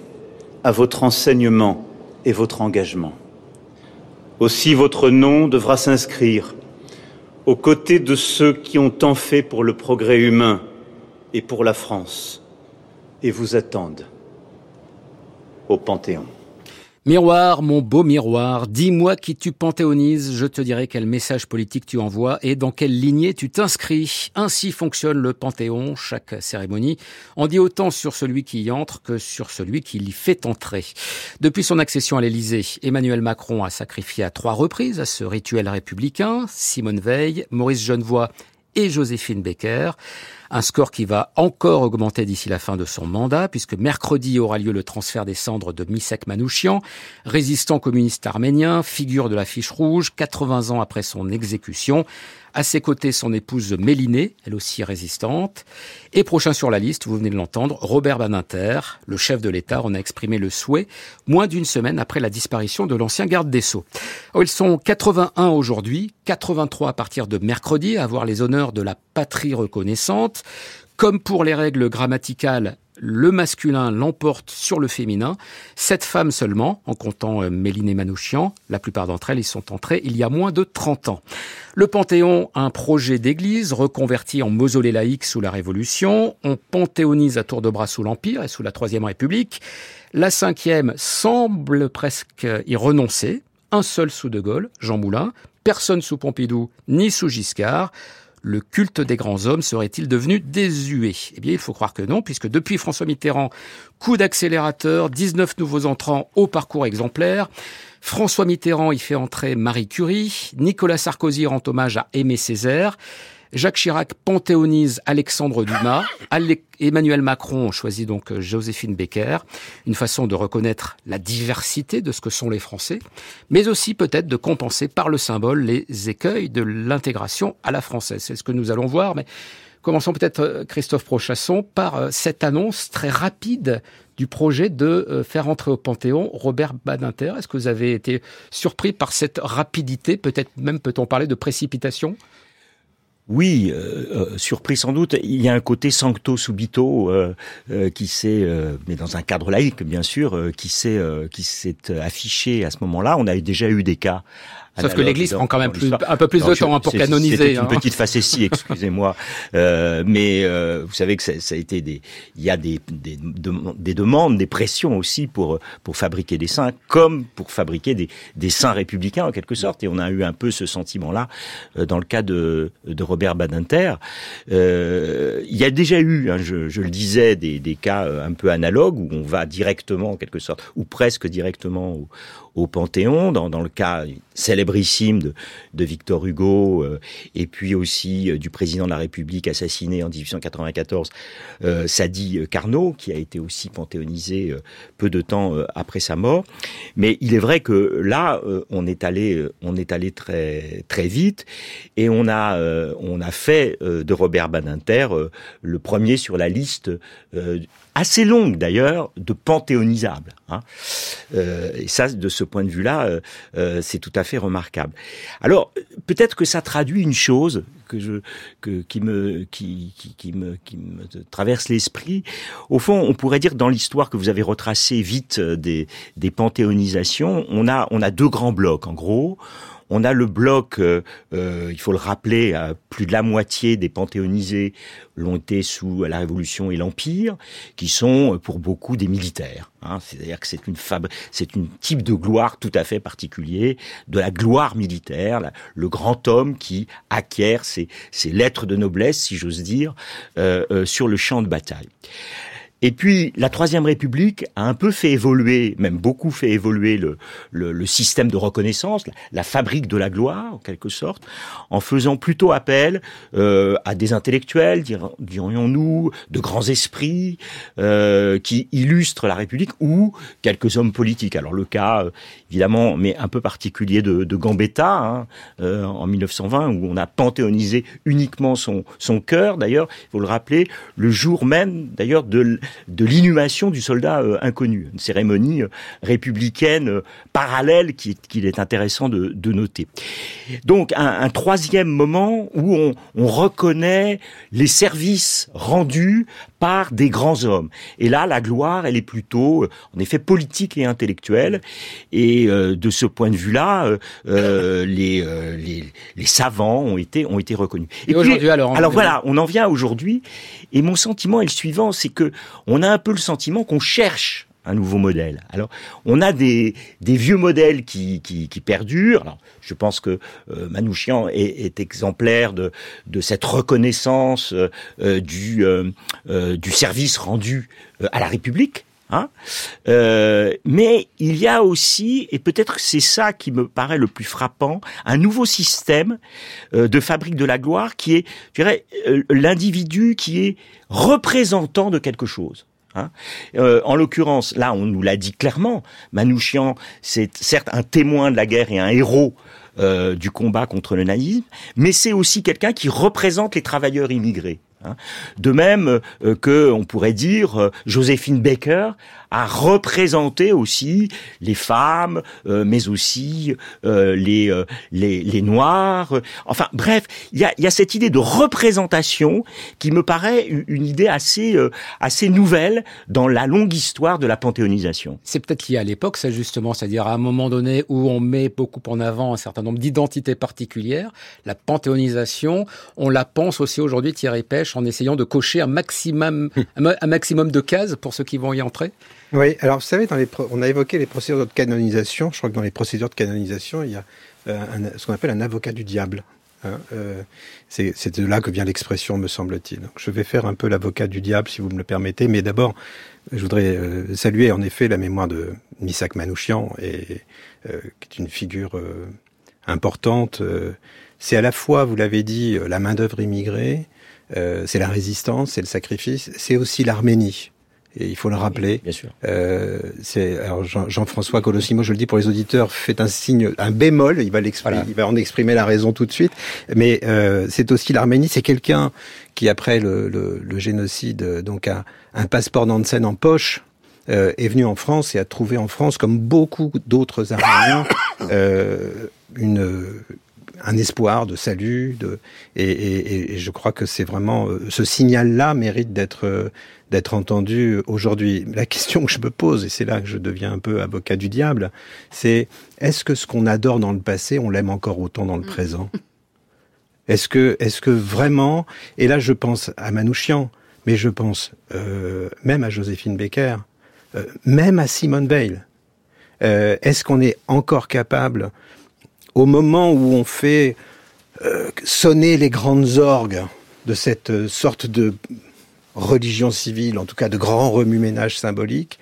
[SPEAKER 8] à votre enseignement et votre engagement. Aussi votre nom devra s'inscrire aux côtés de ceux qui ont tant fait pour le progrès humain et pour la France, et vous attendent au Panthéon.
[SPEAKER 1] Miroir, mon beau miroir, dis-moi qui tu panthéonises, je te dirai quel message politique tu envoies et dans quelle lignée tu t'inscris. Ainsi fonctionne le Panthéon, chaque cérémonie en dit autant sur celui qui y entre que sur celui qui l'y fait entrer. Depuis son accession à l'Élysée, Emmanuel Macron a sacrifié à trois reprises à ce rituel républicain Simone Veil, Maurice Genevoix et Joséphine Becker. Un score qui va encore augmenter d'ici la fin de son mandat, puisque mercredi aura lieu le transfert des cendres de Misek Manouchian, résistant communiste arménien, figure de la fiche rouge, 80 ans après son exécution. À ses côtés, son épouse Mélinée, elle aussi résistante. Et prochain sur la liste, vous venez de l'entendre, Robert Badinter, le chef de l'État, en a exprimé le souhait moins d'une semaine après la disparition de l'ancien garde des Sceaux. Oh, ils sont 81 aujourd'hui, 83 à partir de mercredi, à avoir les honneurs de la patrie reconnaissante. Comme pour les règles grammaticales, le masculin l'emporte sur le féminin. Sept femmes seulement, en comptant euh, Méline et Manouchian. La plupart d'entre elles y sont entrées il y a moins de 30 ans. Le Panthéon, un projet d'église reconverti en mausolée laïque sous la Révolution. On panthéonise à tour de bras sous l'Empire et sous la Troisième République. La cinquième semble presque y renoncer. Un seul sous De Gaulle, Jean Moulin. Personne sous Pompidou ni sous Giscard. Le culte des grands hommes serait-il devenu désuet? Eh bien, il faut croire que non, puisque depuis François Mitterrand, coup d'accélérateur, 19 nouveaux entrants au parcours exemplaire. François Mitterrand y fait entrer Marie Curie, Nicolas Sarkozy rend hommage à Aimé Césaire, Jacques Chirac panthéonise Alexandre Dumas. Emmanuel Macron choisit donc euh, Joséphine Becker. Une façon de reconnaître la diversité de ce que sont les Français, mais aussi peut-être de compenser par le symbole les écueils de l'intégration à la française. C'est ce que nous allons voir, mais commençons peut-être, euh, Christophe Prochasson, par euh, cette annonce très rapide du projet de faire entrer au Panthéon Robert Badinter. Est-ce que vous avez été surpris par cette rapidité? Peut-être même peut-on parler de précipitation?
[SPEAKER 6] Oui, euh, euh, surpris sans doute. Il y a un côté sancto subito euh, qui s'est, mais dans un cadre laïque bien sûr, qui s'est qui s'est affiché à ce moment-là. On a déjà eu des cas
[SPEAKER 1] Sauf que l'Église prend quand même plus, un peu plus de temps hein, pour canoniser.
[SPEAKER 6] Une hein. petite facétie, excusez-moi. Euh, mais euh, vous savez que ça, ça, a été des, il y a des, des, des, demandes, des pressions aussi pour pour fabriquer des saints, comme pour fabriquer des, des saints républicains en quelque sorte. Et on a eu un peu ce sentiment-là euh, dans le cas de, de Robert Badinter. Euh, il y a déjà eu, hein, je, le disais, des, des cas euh, un peu analogues où on va directement en quelque sorte, ou presque directement au, au Panthéon, dans, dans le cas célébrissime de, Victor Hugo, euh, et puis aussi euh, du président de la République assassiné en 1894, euh, Sadi Carnot, qui a été aussi panthéonisé peu de temps après sa mort. Mais il est vrai que là, on est allé, on est allé très très vite, et on a on a fait de Robert Badinter le premier sur la liste assez longue d'ailleurs de panthéonisables. Hein. et ça, de ce point de vue-là, euh, euh, c'est tout à fait remarquable. Alors, peut-être que ça traduit une chose que je, que, qui, me, qui, qui, me, qui me traverse l'esprit. Au fond, on pourrait dire dans l'histoire que vous avez retracée vite euh, des, des panthéonisations, on a, on a deux grands blocs. En gros, on a le bloc, euh, euh, il faut le rappeler, plus de la moitié des panthéonisés l'ont été sous la Révolution et l'Empire, qui sont euh, pour beaucoup des militaires. Hein. C'est-à-dire que c'est une fab... c'est une type de gloire tout à fait particulier, de la gloire militaire, le grand homme qui acquiert ses, ses lettres de noblesse, si j'ose dire, sur le champ de bataille. Et puis, la Troisième République a un peu fait évoluer, même beaucoup fait évoluer le, le, le système de reconnaissance, la, fabrique de la gloire, en quelque sorte, en faisant plutôt appel euh, à des intellectuels, dirions-nous, de grands esprits, euh, qui illustrent la République, ou quelques hommes politiques. Alors le cas, euh, évidemment, mais un peu particulier de, de Gambetta, hein, euh, en 1920, où on a panthéonisé uniquement son, son cœur, d'ailleurs, il faut le rappeler, le jour même, d'ailleurs, de de l'inhumation du soldat euh, inconnu, une cérémonie euh, républicaine euh, parallèle qu'il est intéressant de, noter. Donc un, troisième moment où on, on, reconnaît les services rendus par des grands hommes. Et là, la gloire, elle est plutôt, en effet, politique et intellectuelle. Et de ce point de vue-là, les, les, les, savants ont été ont été reconnus.
[SPEAKER 1] Et, aujourd'hui, alors,
[SPEAKER 6] alors voilà, on en vient aujourd'hui. Et mon sentiment est le suivant, c'est que on a un peu le sentiment qu'on cherche un nouveau modèle. Alors, on a des, vieux modèles qui, qui, perdurent. Je pense que euh, Manouchian est, exemplaire de, cette reconnaissance euh, du, euh, du service rendu à la République. Hein mais il y a aussi, et peut-être c'est ça qui me paraît le plus frappant, un nouveau système de fabrique de la gloire qui est, je dirais, l'individu qui est représentant de quelque chose. Hein. Euh, en l'occurrence, là, on nous l'a dit clairement, Manouchian, c'est certes un témoin de la guerre et un héros euh, du combat contre le nazisme, mais c'est aussi quelqu'un qui représente les travailleurs immigrés. Hein. De même euh, que on pourrait dire Joséphine Baker a représenté aussi les femmes, euh, mais aussi les, les, les noirs. Enfin bref, il y a, y a cette idée de représentation qui me paraît une idée assez assez nouvelle dans la longue histoire de la panthéonisation.
[SPEAKER 1] C'est peut-être lié à l'époque, ça justement, c'est-à-dire à un moment donné où on met beaucoup en avant un certain nombre d'identités particulières, la panthéonisation, on la pense aussi aujourd'hui Thierry Pêche en essayant de cocher un maximum, un maximum de cases pour ceux qui vont y entrer
[SPEAKER 2] Oui, alors vous savez, dans les on a évoqué les procédures de canonisation. Je crois que dans les procédures de canonisation, il y a euh, ce qu'on appelle un avocat du diable. Hein, euh, c'est de là que vient l'expression, me semble-t-il. Je vais faire un peu l'avocat du diable, si vous me le permettez, mais d'abord, je voudrais euh, saluer en effet la mémoire de Misak Manouchian, et, euh, qui est une figure euh, importante. c'est à la fois, vous l'avez dit, la main-d'œuvre immigrée, c'est la résistance, c'est le sacrifice, c'est aussi l'Arménie et il faut le rappeler.
[SPEAKER 6] Bien sûr.
[SPEAKER 2] Euh, c'est alors Jean-François Colossimo, je le dis pour les auditeurs, fait un signe, un bémol. Il va l'exprimer, il va en exprimer la raison tout de suite. Mais euh, c'est aussi l'Arménie. C'est quelqu'un qui après le, le, le, génocide donc a un passeport Nansen en poche. Euh, est venu en France et a trouvé en France, comme beaucoup d'autres Arméniens, euh, une un espoir de salut, de, et, et, et je crois que c'est vraiment euh, ce signal-là mérite d'être euh, d'être entendu aujourd'hui. La question que je me pose, et c'est là que je deviens un peu avocat du diable, c'est est-ce que ce qu'on adore dans le passé, on l'aime encore autant dans le mm. présent? Est-ce que, est-ce que vraiment, et là je pense à Manouchian, mais je pense euh, même à Joséphine Baker, euh, même à Simone Veil. Euh, est-ce qu'on est encore capable au moment où on fait sonner les grandes orgues de cette sorte de religion civile, en tout cas de grand remue-ménage symbolique,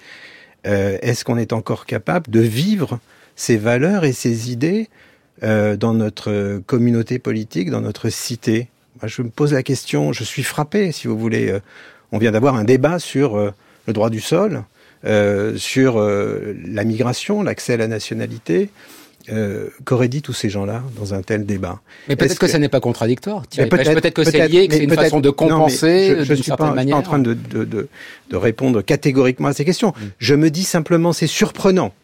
[SPEAKER 2] euh, est-ce qu'on est encore capable de vivre ces valeurs et ces idées dans notre communauté politique, dans notre cité? Je me pose la question, je suis frappé, si vous voulez. on vient d'avoir un débat sur le droit du sol, sur la migration, l'accès à la nationalité. Euh, qu'auraient dit tous ces gens-là dans un tel débat?
[SPEAKER 1] Mais peut-être que, ça n'est pas contradictoire. Peut-être que c'est lié, que c'est une façon de compenser
[SPEAKER 2] je, ne suis pas, en train de, de, de, de, répondre catégoriquement à ces questions. Mm. Je me dis simplement, c'est surprenant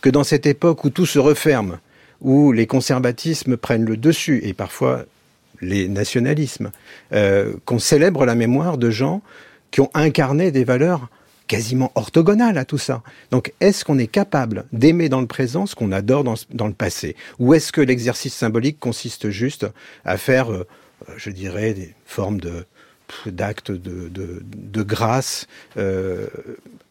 [SPEAKER 2] que dans cette époque où tout se referme, où les conservatismes prennent le dessus et parfois les nationalismes, euh, qu'on célèbre la mémoire de gens qui ont incarné des valeurs quasiment orthogonal à tout ça. Donc, est-ce qu'on est capable d'aimer dans le présent ce qu'on adore dans, le passé? Ou est-ce que l'exercice symbolique consiste juste à faire, euh, je dirais, des formes de d'actes de, grâce euh,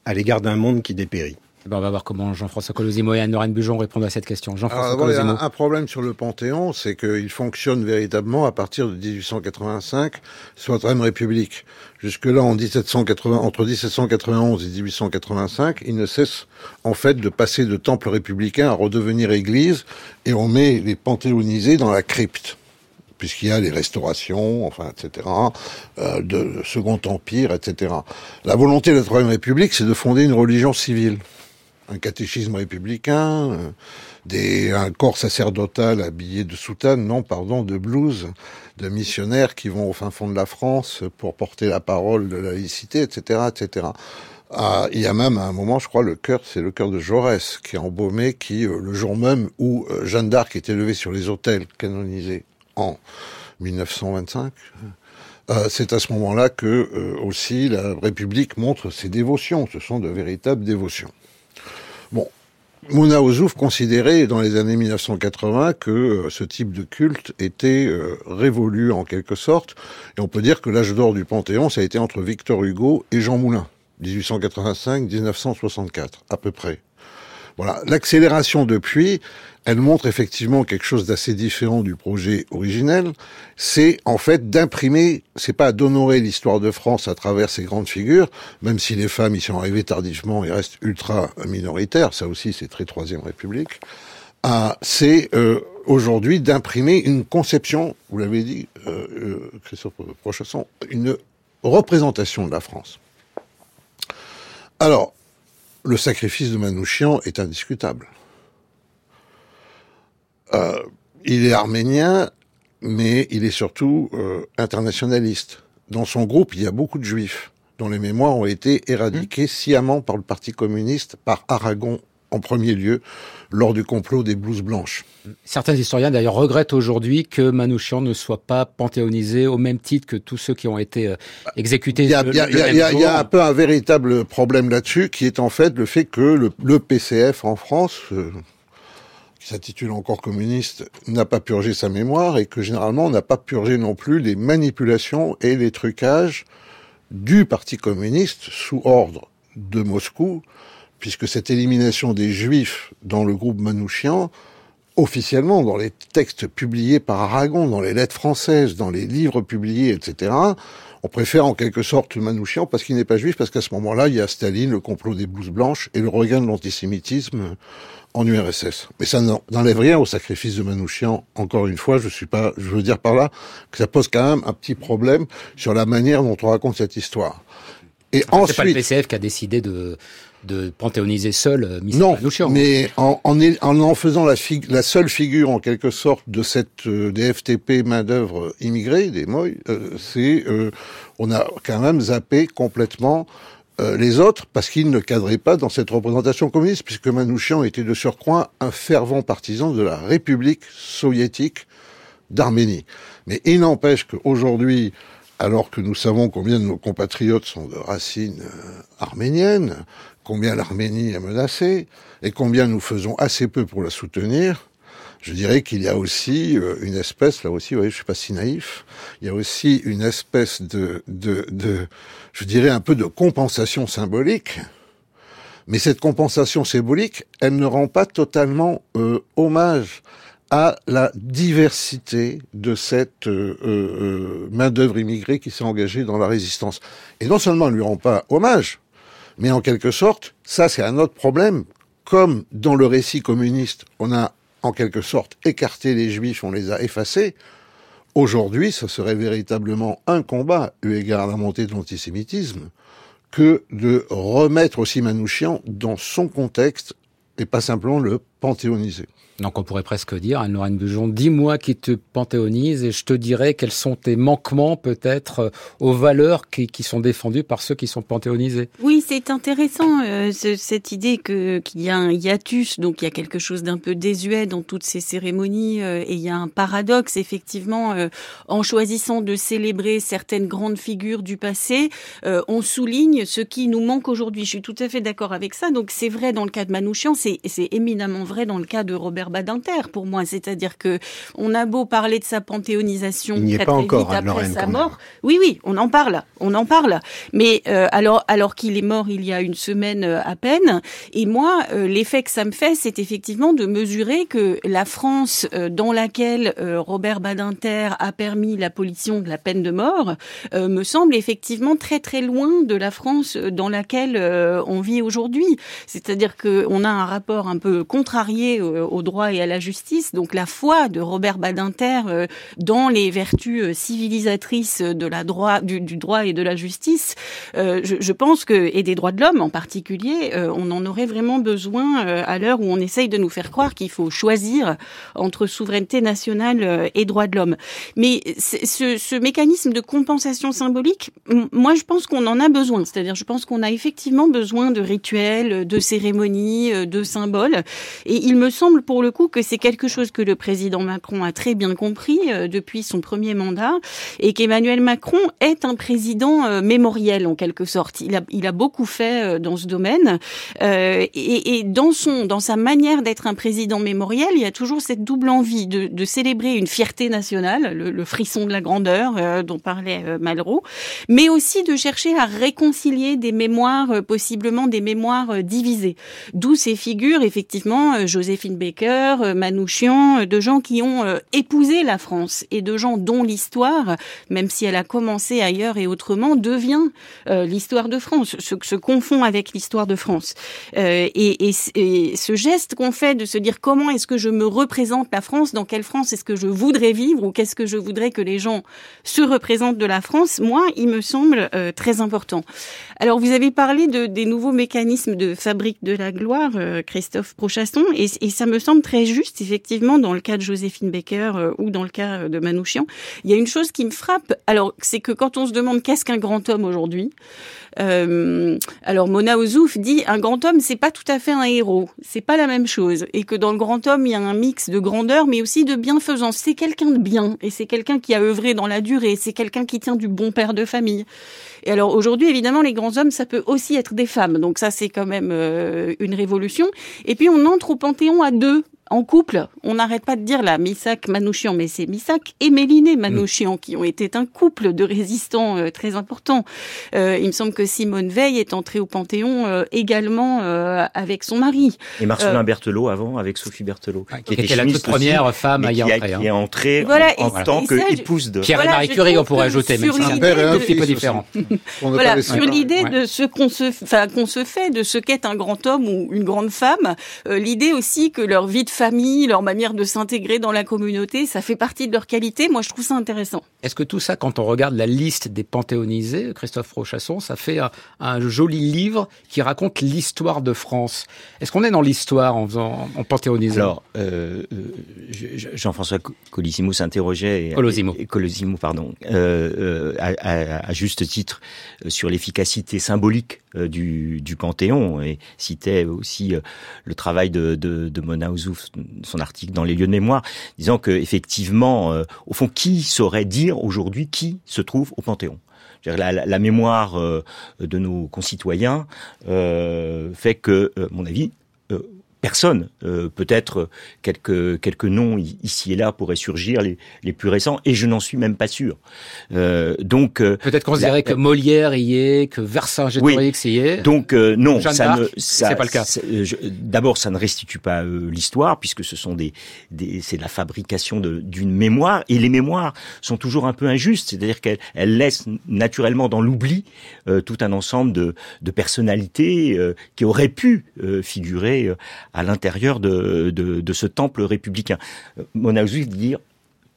[SPEAKER 2] à l'égard d'un monde qui dépérit?
[SPEAKER 1] Ben, on va voir comment Jean-François Colosimo et Anne-Lorraine Bujon répondent à cette question. Jean-François
[SPEAKER 5] Colosimo. Un problème sur le Panthéon, c'est qu'il fonctionne véritablement à partir de 1885, soit même République. Jusque-là, en 1780, entre 1791 et 1885, il ne cesse en fait de passer de temple républicain à redevenir église, et on met les panthéonisés dans la crypte puisqu'il y a les restaurations, enfin, etc., euh, de Second Empire, etc. La volonté de la Troisième République, c'est de fonder une religion civile un catéchisme républicain, euh, des, un corps sacerdotal habillé de soutane, non, pardon, de blouse, de missionnaires qui vont au fin fond de la France pour porter la parole de la laïcité, etc.. Ah, il y a même à un moment, je crois, le cœur, c'est le cœur de Jaurès qui est embaumé, qui euh, le jour même où euh, Jeanne d'Arc est élevée sur les autels canonisés en 1925. c'est à ce moment-là que aussi la République montre ses dévotions. Ce sont de véritables dévotions. Mouna Ozouf considérait dans les années 1980 que euh, ce type de culte était euh, révolu en quelque sorte, et on peut dire que l'âge d'or du Panthéon, ça a été entre Victor Hugo et Jean Moulin, 1885-1964 à peu près. Voilà, l'accélération depuis, elle montre effectivement quelque chose d'assez différent du projet originel. C'est en fait d'imprimer, c'est pas d'honorer l'histoire de France à travers ces grandes figures, même si les femmes y sont arrivées tardivement et restent ultra minoritaires, ça aussi c'est très Troisième République. Ah, c'est euh, aujourd'hui d'imprimer une conception, vous l'avez dit, euh, euh, Christophe Prochasson, une représentation de la France. Alors, le sacrifice de Manouchian est indiscutable. Euh, il est arménien, mais il est surtout euh, internationaliste. Dans son groupe, il y a beaucoup de juifs dont les mémoires ont été éradiquées mmh. sciemment par le Parti communiste, par Aragon en premier lieu, lors du complot des blouses blanches.
[SPEAKER 1] Certains historiens d'ailleurs regrettent aujourd'hui que Manouchian ne soit pas panthéonisé au même titre que tous ceux qui ont été euh, exécutés. Il y,
[SPEAKER 5] a, un peu un véritable problème là-dessus, qui est en fait le fait que le, le PCF en France, qui s'intitule encore communiste, n'a pas purgé sa mémoire et que généralement n'a pas purgé non plus les manipulations et les trucages du Parti communiste sous ordre de Moscou, puisque cette élimination des juifs dans le groupe Manouchian officiellement, dans les textes publiés par Aragon, dans les lettres françaises, dans les livres publiés, etc., on préfère en quelque sorte Manouchian parce qu'il n'est pas juif, parce qu'à ce moment-là, il y a Staline, le complot des blouses blanches et le regain de l'antisémitisme en URSS. Mais ça n'enlève rien au sacrifice de Manouchian. Encore une fois, je suis pas, je veux dire par là que ça pose quand même un petit problème sur la manière dont on raconte cette histoire.
[SPEAKER 1] Et ensuite, c'est pas le PCF qui a décidé de de panthéoniser seul euh, Michel
[SPEAKER 5] Non, mais en, en, en, faisant la, la, seule figure en quelque sorte de cette euh, des FTP main d'œuvre immigrée, des MOI, euh, c'est on a quand même zappé complètement euh, les autres parce qu'ils ne cadraient pas dans cette représentation communiste, puisque Manouchian était de surcroît un fervent partisan de la République soviétique d'Arménie. Mais il n'empêche qu'aujourd'hui, alors que nous savons combien de nos compatriotes sont de racines euh, arméniennes, combien l'Arménie est menacée, et combien nous faisons assez peu pour la soutenir, je dirais qu'il y a aussi euh, une espèce, là aussi, vous voyez, je suis pas si naïf, il y a aussi une espèce de, de, de, je dirais un peu de compensation symbolique. Mais cette compensation symbolique, elle ne rend pas totalement euh, hommage à la diversité de cette euh, euh main-d'œuvre immigrée qui s'est engagée dans la résistance. Et non seulement elle ne lui rend pas hommage, mais en quelque sorte, ça c'est un autre problème. Comme dans le récit communiste, on a en quelque sorte écarté les juifs, on les a effacés. Aujourd'hui, ce serait véritablement un combat, eu égard à la montée de l'antisémitisme, que de remettre aussi Manouchian dans son contexte et pas simplement le panthéoniser.
[SPEAKER 1] Donc on pourrait presque dire, Anne-Lorraine Bujon, dis-moi qui te panthéonise et je te dirai quels sont tes manquements peut-être euh, aux valeurs qui, qui, sont défendues par ceux qui sont panthéonisés.
[SPEAKER 3] Oui, c'est intéressant euh, cette idée que qu'il y a un hiatus, donc il y a quelque chose d'un peu désuet dans toutes ces cérémonies euh, et il y a un paradoxe effectivement en choisissant de célébrer certaines grandes figures du passé, on souligne ce qui nous manque aujourd'hui. Je suis tout à fait d'accord avec ça. Donc c'est vrai dans le cas de Manouchian, c'est éminemment vrai dans le cas de Robert Badinter pour moi. C'est-à-dire que on a beau parler de sa panthéonisation
[SPEAKER 2] Il très, pas encore,
[SPEAKER 3] vite après sa mort. Oui, oui, on en parle, on en parle. Mais euh, alors, alors qu'il est mort il y a une semaine euh, à peine, et moi, euh, l'effet que ça me fait, c'est effectivement de mesurer que la France dans laquelle Robert Badinter a permis l'abolition de la peine de mort me semble effectivement très très loin de la France dans laquelle on vit aujourd'hui. C'est-à-dire que on a un rapport un peu contrarié au droit et à la justice. Donc la foi de Robert Badinter euh, dans les vertus euh, civilisatrices de la droit, du, droit et de la justice, euh, je, pense que et des droits de l'homme en particulier, on en aurait vraiment besoin à l'heure où on essaye de nous faire croire qu'il faut choisir entre souveraineté nationale et droits de l'homme. Mais ce, ce mécanisme de compensation symbolique, moi je pense qu'on en a besoin. C'est-à-dire, je pense qu'on a effectivement besoin de rituels, de cérémonies, de symboles. Et il me semble pour le coup que c'est quelque chose que le président Macron a très bien compris euh, depuis son premier mandat et qu'Emmanuel Macron est un président euh, mémoriel en quelque sorte. Il a, il a beaucoup fait euh, dans ce domaine et, et, dans son dans sa manière d'être un président mémoriel, il y a toujours cette double envie de, de célébrer une fierté nationale, le, le frisson de la grandeur dont parlait Malraux, mais aussi de chercher à réconcilier des mémoires possiblement des mémoires divisées. D'où ces figures effectivement Joséphine Baker euh, Manouchian, euh, de gens qui ont euh, épousé la France et de gens dont l'histoire, même si elle a commencé ailleurs et autrement, devient l'histoire de France, se, se confond avec l'histoire de France. Et, et, ce geste qu'on fait de se dire comment est-ce que je me représente la France, dans quelle France est-ce que je voudrais vivre ou qu'est-ce que je voudrais que les gens se représentent de la France, moi, il me semble très important. Alors, vous avez parlé de, des nouveaux mécanismes de fabrique de la gloire, Christophe Prochasson, et, et ça me semble très juste, effectivement, dans le cas de Joséphine Baker euh, ou dans le cas euh, de Manouchian. Il y a une chose qui me frappe, alors c'est que quand on se demande qu'est-ce qu'un grand homme aujourd'hui, euh, alors Mona Ozouf dit un grand homme c'est pas tout à fait un héros, c'est pas la même chose, et que dans le grand homme il y a un mix de grandeur mais aussi de bienfaisance. C'est quelqu'un de bien et c'est quelqu'un qui a œuvré dans la durée, c'est quelqu'un qui tient du bon père de famille. Et alors aujourd'hui, évidemment, les grands hommes, ça peut aussi être des femmes. Donc ça, c'est quand même une révolution. Et puis on entre au Panthéon à deux en couple. On n'arrête pas de dire là, Missak Manouchian, mais c'est Missak et Méliné Manouchian qui ont été un couple de résistants euh, très importants. Euh, il me semble que Simone Veil est entrée au Panthéon euh, également euh, avec son mari.
[SPEAKER 6] Et Marcelin Berthelot avant, avec Sophie Berthelot,
[SPEAKER 1] qui, était, la toute première femme à y
[SPEAKER 6] entrer. Qui est
[SPEAKER 1] hein.
[SPEAKER 6] entrée voilà, en, en tant qu'épouse de
[SPEAKER 1] Pierre et Marie Curie, on pourrait ajouter, mais c'est un petit peu différent.
[SPEAKER 3] voilà, sur l'idée de ce qu'on se, qu'on se fait de ce qu'est un grand homme ou une grande femme, l'idée aussi que leur vie de famille, leur manière de s'intégrer dans la communauté, ça fait partie de leur qualité. Moi, je trouve ça intéressant.
[SPEAKER 1] Est-ce que tout ça, quand on regarde la liste des panthéonisés, Christophe Rochasson, ça fait un, joli livre qui raconte l'histoire de France Est-ce qu'on est dans l'histoire en, faisant, en panthéonisant?
[SPEAKER 6] Alors, euh, euh, Jean-François Colissimo s'interrogeait,
[SPEAKER 1] Colosimo,
[SPEAKER 6] Colosimo pardon, euh, à, à, juste titre sur l'efficacité symbolique du, du, Panthéon et citait aussi le travail de, de, Mona Ouzouf, son article dans les lieux de mémoire, disant que effectivement, au fond, qui saurait dire aujourd'hui qui se trouve au Panthéon? La, la, mémoire euh, de nos concitoyens euh, fait que, à mon avis, euh, personne. Euh, peut-être quelques quelques noms ici et là pourraient surgir, les, les plus récents, et je n'en suis même pas sûr. Euh, donc
[SPEAKER 1] euh, peut-être qu'on se dirait que Molière y est, que Vercingétorix y est.
[SPEAKER 6] Donc non, ça ne
[SPEAKER 1] c'est pas le cas.
[SPEAKER 6] D'abord, ça ne restitue pas l'histoire puisque ce sont des, des c'est la fabrication d'une mémoire et les mémoires sont toujours un peu injustes, c'est-à-dire qu'elles elles laissent naturellement dans l'oubli tout un ensemble de, de personnalités qui auraient pu figurer à l'intérieur de, ce temple républicain. dit dire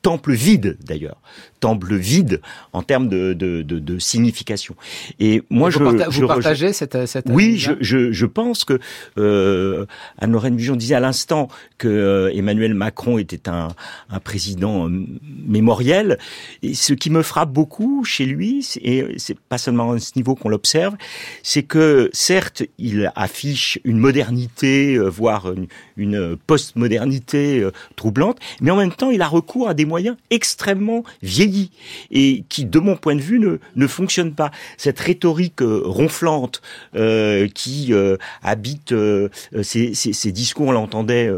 [SPEAKER 6] temple vide d'ailleurs, temple vide en termes de, de, de, de signification.
[SPEAKER 1] Et moi, je, vous partagez cette, cette
[SPEAKER 6] oui, je, je, je, pense que euh, Anne-Lorraine Bujon disait à l'instant que euh, Emmanuel Macron était un, un président euh, mémoriel. Et ce qui me frappe beaucoup chez lui, et c'est pas seulement à ce niveau qu'on l'observe, c'est que certes, il affiche une modernité, euh, voire une, une post-modernité troublante, mais en même temps, il a recours à des extrêmement vieillis et qui, de mon point de vue, ne, ne fonctionnent pas. Cette rhétorique euh, ronflante euh, qui euh, habite ces, ces, ces, discours, on l'entendait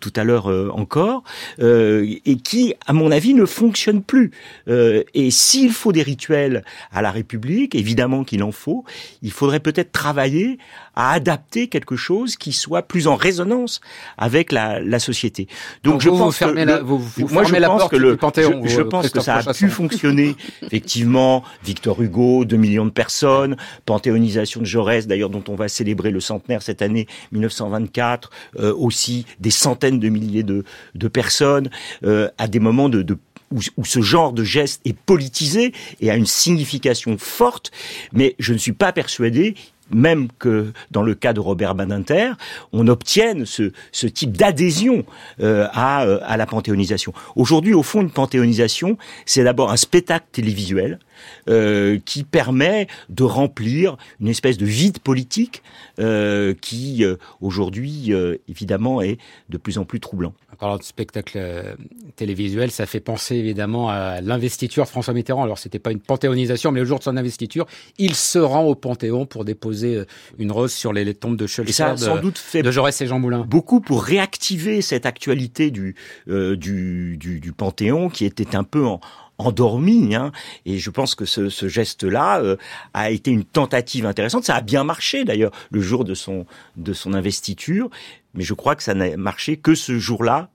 [SPEAKER 6] tout à l'heure encore, et qui, à mon avis, ne fonctionne plus. et s'il faut des rituels à la République, évidemment qu'il en faut, il faudrait peut-être travailler à adapter quelque chose qui soit plus en résonance avec la, la société.
[SPEAKER 1] Donc, Donc je vous pense que la, vous, vous moi je pense que le Panthéon,
[SPEAKER 6] je, je pense que ça a pu fonctionner. Effectivement, Victor Hugo, 2 millions de personnes, panthéonisation de Jaurès, d'ailleurs dont on va célébrer le centenaire cette année 1924, euh, aussi des centaines de milliers de, de personnes euh, à des moments de, de où, où, ce genre de geste est politisé et a une signification forte, mais je ne suis pas persuadé même que dans le cas de Robert Badinter, on obtienne ce, type d'adhésion euh, à, euh, à la panthéonisation. Aujourd'hui, au fond, une panthéonisation, c'est d'abord un spectacle télévisuel euh, qui permet de remplir une espèce de vide politique euh, qui, euh, aujourd'hui, évidemment, est de plus en plus troublant.
[SPEAKER 1] En parlant de spectacle télévisuel, ça fait penser évidemment à l'investiture de François Mitterrand. Alors, c'était pas une panthéonisation, mais le jour de son investiture, il se rend au Panthéon pour déposer une rose sur les, tombes de Schulzer,
[SPEAKER 6] ça sans doute fait
[SPEAKER 1] de Jaurès et Jean Moulin.
[SPEAKER 6] Beaucoup pour réactiver cette actualité du, du, du, du Panthéon qui était un peu en, endormi. Hein, et je pense que ce, ce geste-là euh, a été une tentative intéressante. Ça a bien marché d'ailleurs le jour de son de son investiture, mais je crois que ça n'a marché que ce jour-là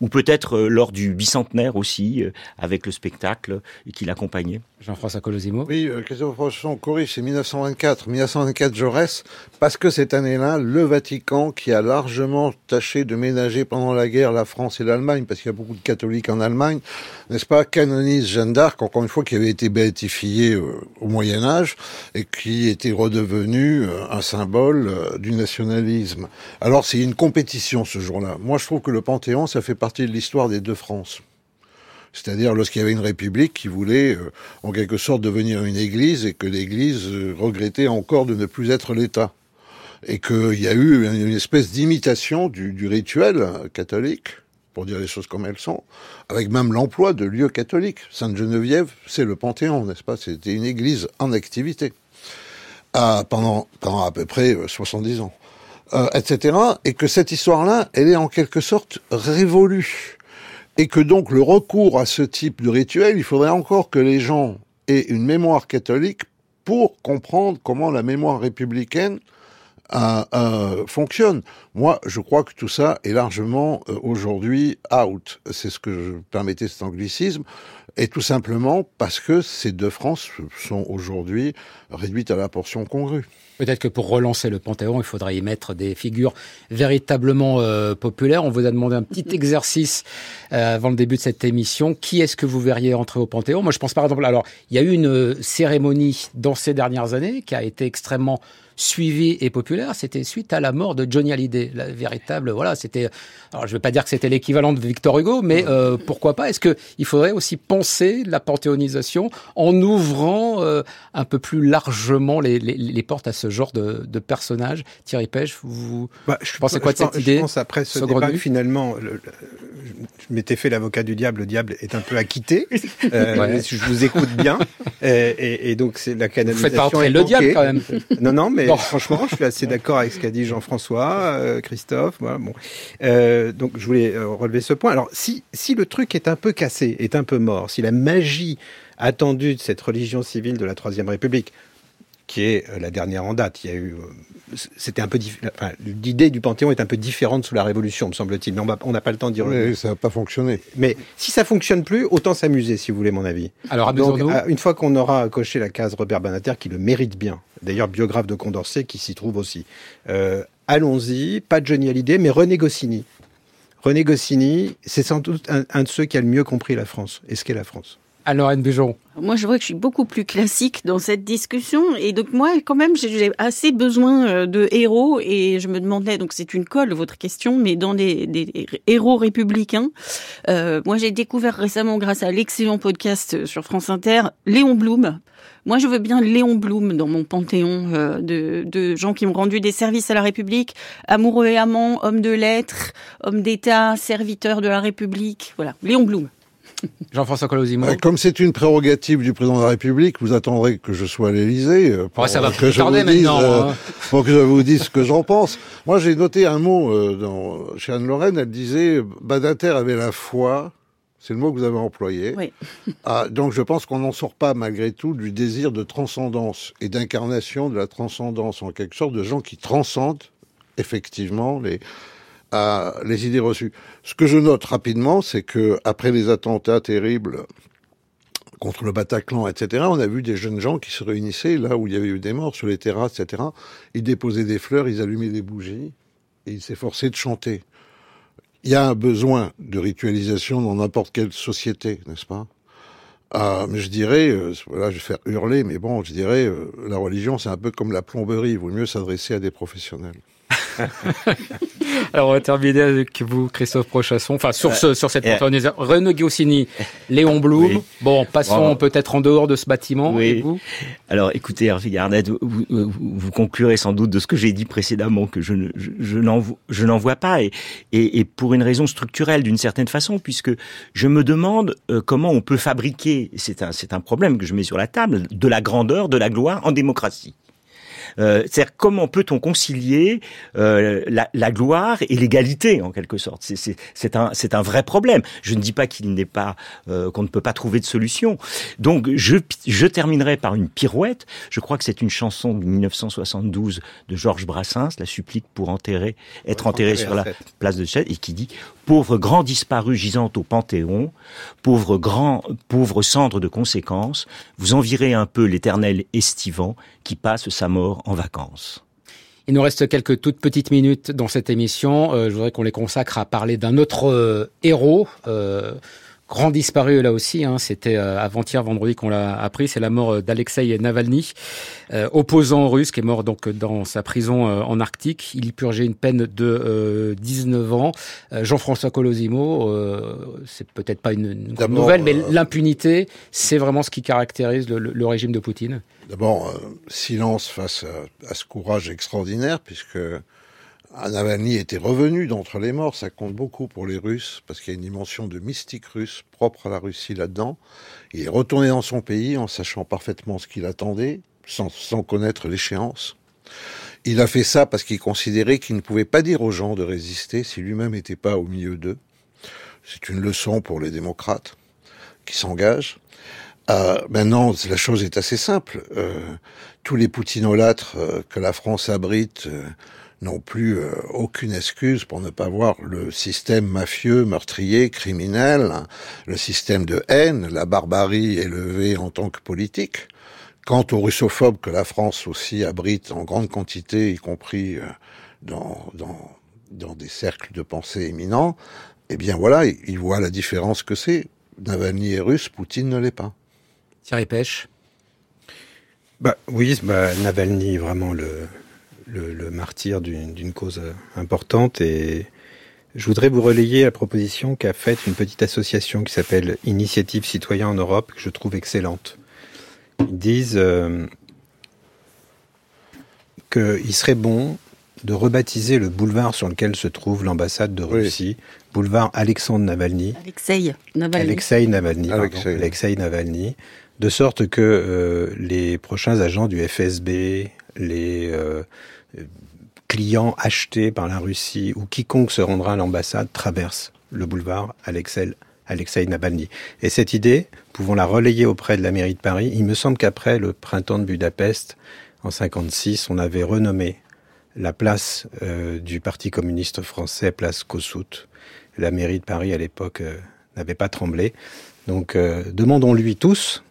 [SPEAKER 6] ou peut-être euh, lors du bicentenaire aussi, euh, avec le spectacle qui l'accompagnait.
[SPEAKER 1] Jean-François Colosimo
[SPEAKER 5] Oui, euh, Christophe Rochon corrige, c'est 1924. 1924 Jaurès, parce que cette année-là, le Vatican, qui a largement tâché de ménager pendant la guerre la France et l'Allemagne, parce qu'il y a beaucoup de catholiques en Allemagne, n'est-ce pas, canonise Jeanne d'Arc, encore une fois, qui avait été béatifiée au Moyen Âge, et qui était redevenue un symbole du nationalisme. Alors c'est une compétition ce jour-là. Moi je trouve que le Panthéon, ça fait partie de l'histoire des deux France. C'est-à-dire lorsqu'il y avait une république qui voulait euh, en quelque sorte devenir une église et que l'église euh, regrettait encore de ne plus être l'État. Et qu'il y a eu une espèce d'imitation du, rituel catholique, pour dire les choses comme elles sont, avec même l'emploi de lieux catholiques. Sainte-Geneviève, c'est le Panthéon, n'est-ce pas? C'était une église en activité à, pendant, à peu près 70 euh, ans. Euh, etc. Et que cette histoire-là, elle est en quelque sorte révolue. Et que donc le recours à ce type de rituel, il faudrait encore que les gens aient une mémoire catholique pour comprendre comment la mémoire républicaine euh, euh, fonctionne. Moi, je crois que tout ça est largement euh, aujourd'hui out. C'est ce que je permettais cet anglicisme. Et tout simplement parce que ces deux France sont aujourd'hui réduites à la portion congrue.
[SPEAKER 1] Peut-être que pour relancer le Panthéon, il faudrait y mettre des figures véritablement euh, populaires. On vous a demandé un petit exercice euh, avant le début de cette émission. Qui est-ce que vous verriez entrer au Panthéon? Moi, je pense par exemple, alors, il y a eu une cérémonie dans ces dernières années qui a été extrêmement suivi et populaire, c'était suite à la mort de Johnny Hallyday. La véritable, voilà, c'était. Alors, je ne veux pas dire que c'était l'équivalent de Victor Hugo, mais euh, pourquoi pas? Est-ce que il faudrait aussi penser la panthéonisation en ouvrant euh, un peu plus largement les, les, les, portes à ce genre de, de personnage Thierry Pêche, vous,
[SPEAKER 2] bah, je pensez quoi de cette idée Je pense après ce débat, finalement, le, le, je m'étais fait l'avocat du diable. Le diable est un peu acquitté. Euh, ouais. Je vous écoute bien, et, et, et donc c'est la canalisation.
[SPEAKER 1] Vous faites pas entrer le diable quand même.
[SPEAKER 2] Non, non, mais franchement, je suis assez d'accord avec ce qu'a dit Jean-François, euh, Christophe. Euh, donc, je voulais euh, relever ce point. Alors, si, le truc est un peu cassé, est un peu mort, si la magie attendue de cette religion civile de la Troisième République, qui est la dernière en date. Il y a eu, c'était un peu, enfin, l'idée du Panthéon est un peu différente sous la Révolution, me semble-t-il. Mais on n'a pas le temps d'y revenir.
[SPEAKER 5] Ça n'a pas fonctionné.
[SPEAKER 2] Mais si ça fonctionne plus, autant s'amuser, si vous voulez mon avis.
[SPEAKER 1] Alors,
[SPEAKER 2] Donc, une fois qu'on aura coché la case Robert Banater, qui le mérite bien, d'ailleurs biographe de Condorcet, qui s'y trouve aussi. Euh, allons-y, pas Johnny Hallyday, mais René Goscinny. René Goscinny, c'est sans doute un, un de ceux qui a le mieux compris la France et ce qu'est la France?
[SPEAKER 1] Alors, Anne Bujon.
[SPEAKER 3] Moi, je vois que je suis beaucoup plus classique dans cette discussion. Et donc, moi, quand même, j'ai assez besoin euh, de héros. Et je me demandais, donc c'est une colle, votre question, mais dans des, des héros républicains. Euh, moi, j'ai découvert récemment, grâce à l'excellent podcast sur France Inter, Léon Blum. Moi, je veux bien Léon Blum dans mon panthéon euh, de, de, gens qui ont rendu des services à la République, amoureux et amants, hommes de lettres, hommes d'État, serviteurs de la République. Voilà, Léon Blum.
[SPEAKER 1] Jean-François Colosimo.
[SPEAKER 5] Comme c'est une prérogative du président de la République, vous attendrez que je sois à l'Élysée pour,
[SPEAKER 1] ouais,
[SPEAKER 5] que je
[SPEAKER 1] vous
[SPEAKER 5] dise,
[SPEAKER 1] euh,
[SPEAKER 5] pour que je vous dise ce que j'en pense. Moi, j'ai noté un mot euh, dans, chez Anne Lorraine. Elle disait Badinter avait la foi. C'est le mot que vous avez employé.
[SPEAKER 3] Oui.
[SPEAKER 5] ah, donc, je pense qu'on n'en sort pas malgré tout du désir de transcendance et d'incarnation de la transcendance, en quelque sorte, de gens qui transcendent effectivement les à les idées reçues. Ce que je note rapidement, c'est que après les attentats terribles contre le Bataclan, etc., on a vu des jeunes gens qui se réunissaient là où il y avait eu des morts, sur les terrasses, etc. Ils déposaient des fleurs, ils allumaient des bougies ils s'efforçaient de chanter. Il y a un besoin de ritualisation dans n'importe quelle société, n'est-ce pas? Ah, mais je dirais, euh, voilà, je vais faire hurler, mais bon, je dirais, euh, la religion, c'est un peu comme la plomberie. Il vaut mieux s'adresser à des professionnels.
[SPEAKER 1] Alors on va terminer avec vous, Christophe Prochasson. Enfin sur ce, sur cette yeah. René Goscinny, Léon Blum. Oui. Bon, passons peut-être en dehors de ce bâtiment.
[SPEAKER 6] Oui.
[SPEAKER 1] Et vous?
[SPEAKER 6] Alors écoutez, Hervé Garnett, vous, vous, conclurez sans doute de ce que j'ai dit précédemment que je, je, je n'en vois pas et, et, et, pour une raison structurelle d'une certaine façon, puisque je me demande euh, comment on peut fabriquer, c'est un, c'est un problème que je mets sur la table, de la grandeur, de la gloire en démocratie. Euh, c'est-à-dire comment peut-on concilier euh, la, la, gloire et l'égalité en quelque sorte C'est un, vrai problème. Je ne dis pas qu'il n'est pas euh, qu'on ne peut pas trouver de solution. Donc je, je terminerai par une pirouette. Je crois que c'est une chanson de 1972 de Georges Brassens, la supplique pour enterrer, être enterré sur la place de Chêne, et qui dit pauvre grand disparu gisant au Panthéon, pauvre grand, pauvre cendre de conséquences, vous envirez un peu l'éternel estivant qui passe sa mort en vacances.
[SPEAKER 1] Il nous reste quelques toutes petites minutes dans cette émission. Euh, je voudrais qu'on les consacre à parler d'un autre euh, héros. Euh, grand disparu là aussi. Hein, C'était euh, avant-hier, vendredi qu'on l'a appris. C'est la mort d'Alexei Navalny, euh, opposant russe, qui est mort donc dans sa prison euh, en Arctique. Il y purgeait une peine de 19 ans. Jean-François Colosimo, c'est peut-être pas une, une grande nouvelle, mais l'impunité, c'est vraiment ce qui caractérise le, le, le régime de Poutine.
[SPEAKER 5] D'abord, silence face à, à, ce courage extraordinaire, puisque Navalny était revenu d'entre les morts, ça compte beaucoup pour les Russes, parce qu'il y a une dimension de mystique russe propre à la Russie là-dedans. Il est retourné dans son pays en sachant parfaitement ce qu'il attendait, sans, sans connaître l'échéance. Il a fait ça parce qu'il considérait qu'il ne pouvait pas dire aux gens de résister si lui-même n'était pas au milieu d'eux. C'est une leçon pour les démocrates qui s'engagent. Euh, maintenant, la chose est assez simple. Euh, tous les poutinolâtres euh, que la France abrite n'ont plus euh, aucune excuse pour ne pas voir le système mafieux, meurtrier, criminel, hein, le système de haine, la barbarie élevée en tant que politique. Quant aux russophobes que la France aussi abrite en grande quantité, y compris dans, dans, dans des cercles de pensée éminents, eh bien voilà, ils voient la différence que c'est. Navalny est russe, Poutine ne l'est pas.
[SPEAKER 1] Thierry Pêche
[SPEAKER 2] bah, Oui, bah, Navalny est vraiment le, le, le martyr d'une cause importante et je voudrais vous relayer la proposition qu'a faite une petite association qui s'appelle Initiative Citoyen en Europe, que je trouve excellente. Ils disent euh, qu'il serait bon de rebaptiser le boulevard sur lequel se trouve l'ambassade de Russie, oui. boulevard Alexandre Navalny.
[SPEAKER 3] Alexei Navalny.
[SPEAKER 2] Alexei Navalny. Alexei. Alexei Navalny. De sorte que euh, les prochains agents du FSB, les euh, clients achetés par la Russie ou quiconque se rendra à l'ambassade traverse le boulevard Alexei, Alexei Navalny. Et cette idée, pouvons la relayer auprès de la mairie de Paris. Il me semble qu'après le printemps de Budapest, en 56, on avait renommé la place euh, du Parti communiste français, place Kossuth. La mairie de Paris, à l'époque, euh, n'avait pas tremblé. Donc, euh, demandons-lui tous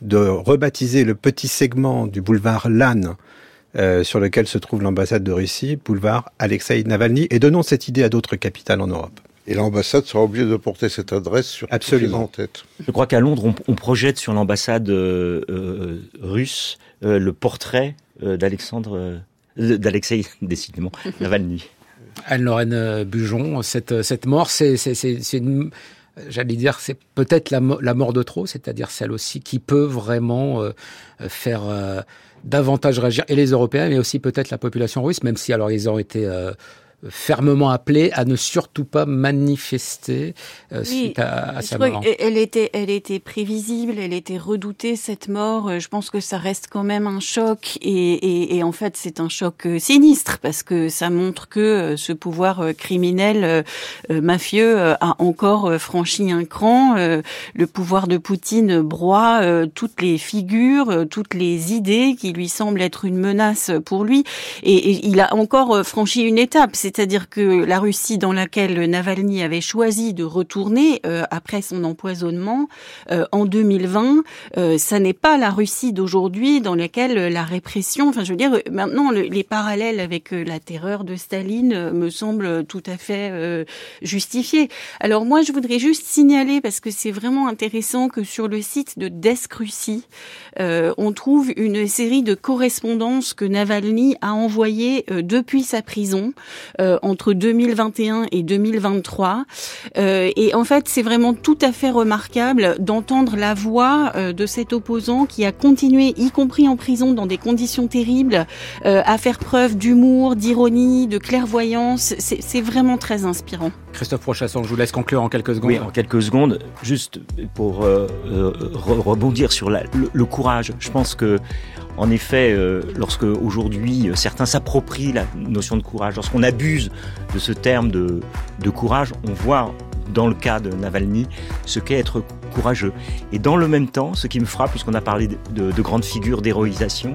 [SPEAKER 2] de rebaptiser le petit segment du boulevard Lannes euh, sur lequel se trouve l'ambassade de Russie, boulevard Alexei Navalny, et donnons cette idée à d'autres capitales en Europe.
[SPEAKER 5] Et l'ambassade sera obligée de porter cette adresse sur
[SPEAKER 2] Absolument.
[SPEAKER 5] en tête.
[SPEAKER 6] Je crois qu'à Londres, on, on, projette sur l'ambassade euh, euh, russe le portrait d'Alexandre d'Alexei, décidément, Navalny.
[SPEAKER 1] Anne-Lorraine Bujon, cette, cette mort, c'est une j'allais dire, c'est peut-être la, la, mort de trop, c'est-à-dire celle aussi qui peut vraiment euh, faire euh, davantage réagir, et les Européens, mais aussi peut-être la population russe, même si alors ils ont été euh, fermement appelée à ne surtout pas manifester euh,
[SPEAKER 3] oui,
[SPEAKER 1] suite à, à sa mort.
[SPEAKER 3] Elle était, elle était prévisible, elle était redoutée cette mort. Je pense que ça reste quand même un choc et, et, et en fait c'est un choc euh, sinistre parce que ça montre que euh, ce pouvoir criminel euh, mafieux a encore franchi un cran. Le pouvoir de Poutine broie toutes les figures, toutes les idées qui lui semblent être une menace pour lui et, et il a encore franchi une étape. C'est-à-dire que la Russie dans laquelle Navalny avait choisi de retourner euh, après son empoisonnement euh, en 2020, euh, ça n'est pas la Russie d'aujourd'hui dans laquelle la répression, enfin je veux dire, maintenant le, les parallèles avec la terreur de Staline me semblent tout à fait justifiés. Alors moi je voudrais juste signaler parce que c'est vraiment intéressant que sur le site de Desk Russie, on trouve une série de correspondances que Navalny a envoyées depuis sa prison euh, entre 2021 et 2023. Euh, et en fait, c'est vraiment tout à fait remarquable d'entendre la voix euh, de cet opposant qui a continué, y compris en prison, dans des conditions terribles, euh, à faire preuve d'humour, d'ironie, de clairvoyance. C'est vraiment très inspirant.
[SPEAKER 1] Christophe Prochasson, je vous laisse conclure en quelques secondes.
[SPEAKER 6] Oui, en quelques secondes, juste pour euh, re rebondir sur la, le, le, courage. Je pense que, en effet, euh, lorsque aujourd'hui certains s'approprient la notion de courage, lorsqu'on abuse de ce terme de, courage, on voit dans le cas de Navalny, ce qu'est être courageux. Et dans le même temps, ce qui me frappe, puisqu'on a parlé de, de, de grandes figures d'héroïsation,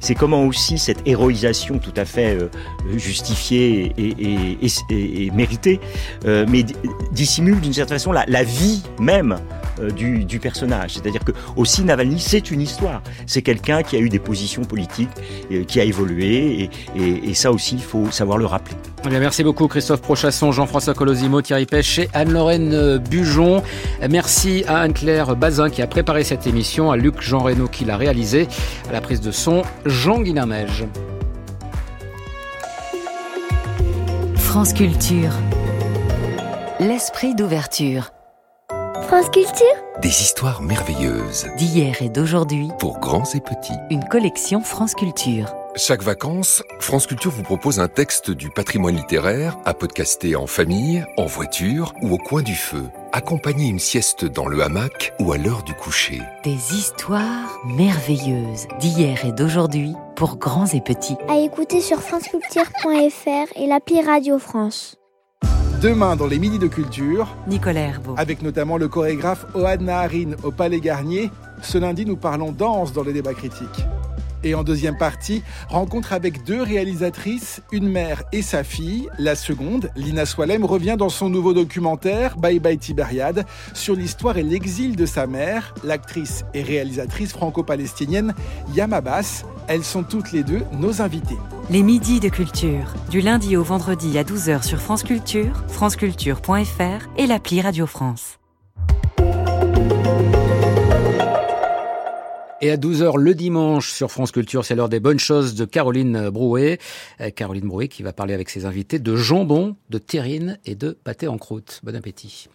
[SPEAKER 6] c'est comment aussi cette héroïsation tout à fait euh, justifiée et, méritée, euh, mais dissimule d'une certaine façon la, vie même euh, du, du, personnage. C'est-à-dire que aussi Navalny, c'est une histoire. C'est quelqu'un qui a eu des positions politiques, euh, qui a évolué, et, et, ça aussi, il faut savoir le rappeler.
[SPEAKER 1] Eh bien, merci beaucoup Christophe Prochasson, Jean-François Colosimo, Thierry Pêche et Anne-Lorraine Bujon. Merci à Anne-Claire Bazin qui a préparé cette émission, à Luc Jean Reynaud qui l'a réalisé, à la prise de son, Jean Guinnamège.
[SPEAKER 7] France Culture. L'esprit d'ouverture.
[SPEAKER 9] France Culture
[SPEAKER 10] Des histoires merveilleuses.
[SPEAKER 7] D'hier et d'aujourd'hui.
[SPEAKER 10] Pour grands et petits.
[SPEAKER 7] Une collection France Culture.
[SPEAKER 10] Chaque vacances, France Culture vous propose un texte du patrimoine littéraire à podcaster en famille, en voiture ou au coin du feu. Accompagnez une sieste dans le hamac ou à l'heure du coucher.
[SPEAKER 7] Des histoires merveilleuses d'hier et d'aujourd'hui pour grands et petits.
[SPEAKER 9] À écouter sur franceculture.fr et l'appli Radio France.
[SPEAKER 11] Demain, dans les Midis de Culture,
[SPEAKER 7] Nicolas Herbeau.
[SPEAKER 11] avec notamment le chorégraphe Ohad Naharin au Palais Garnier, ce lundi, nous parlons danse dans les débats critiques. Et en deuxième partie, rencontre avec deux réalisatrices, une mère et sa fille. La seconde, Lina Swalem, revient dans son nouveau documentaire Bye Bye Tibériade sur l'histoire et l'exil de sa mère, l'actrice et réalisatrice franco-palestinienne Yam Abbas. Elles sont toutes les deux nos invitées.
[SPEAKER 7] Les midis de culture, du lundi au vendredi à 12h sur France Culture, franceculture.fr et l'appli Radio France.
[SPEAKER 1] Et à 12h le dimanche sur France Culture, c'est l'heure des bonnes choses de Caroline Brouet. Euh, Caroline Brouet qui va parler avec ses invités de jambon, de terrine et de pâté en croûte. Bon appétit.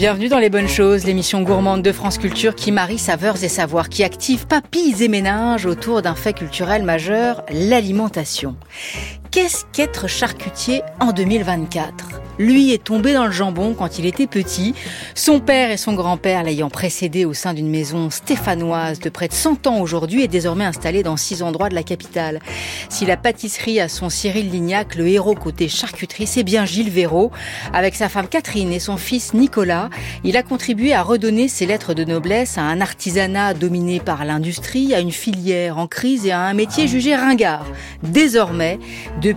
[SPEAKER 12] Bienvenue dans Les Bonnes Choses, l'émission gourmande de France Culture qui marie saveurs et savoirs, qui active papilles et ménages autour d'un fait culturel majeur, l'alimentation. Qu'est-ce qu'être charcutier en 2024 Lui est tombé dans le jambon quand il était petit, son père et son grand-père l'ayant précédé au sein d'une maison stéphanoise de près de 100 ans aujourd'hui est désormais installé dans six endroits de la capitale. Si la pâtisserie a son Cyril Lignac, le héros côté charcuterie, c'est bien Gilles Véraud. Avec sa femme Catherine et son fils Nicolas, il a contribué à redonner ses lettres de noblesse à un artisanat dominé par l'industrie, à une filière en crise et à un métier jugé ringard. Désormais, depuis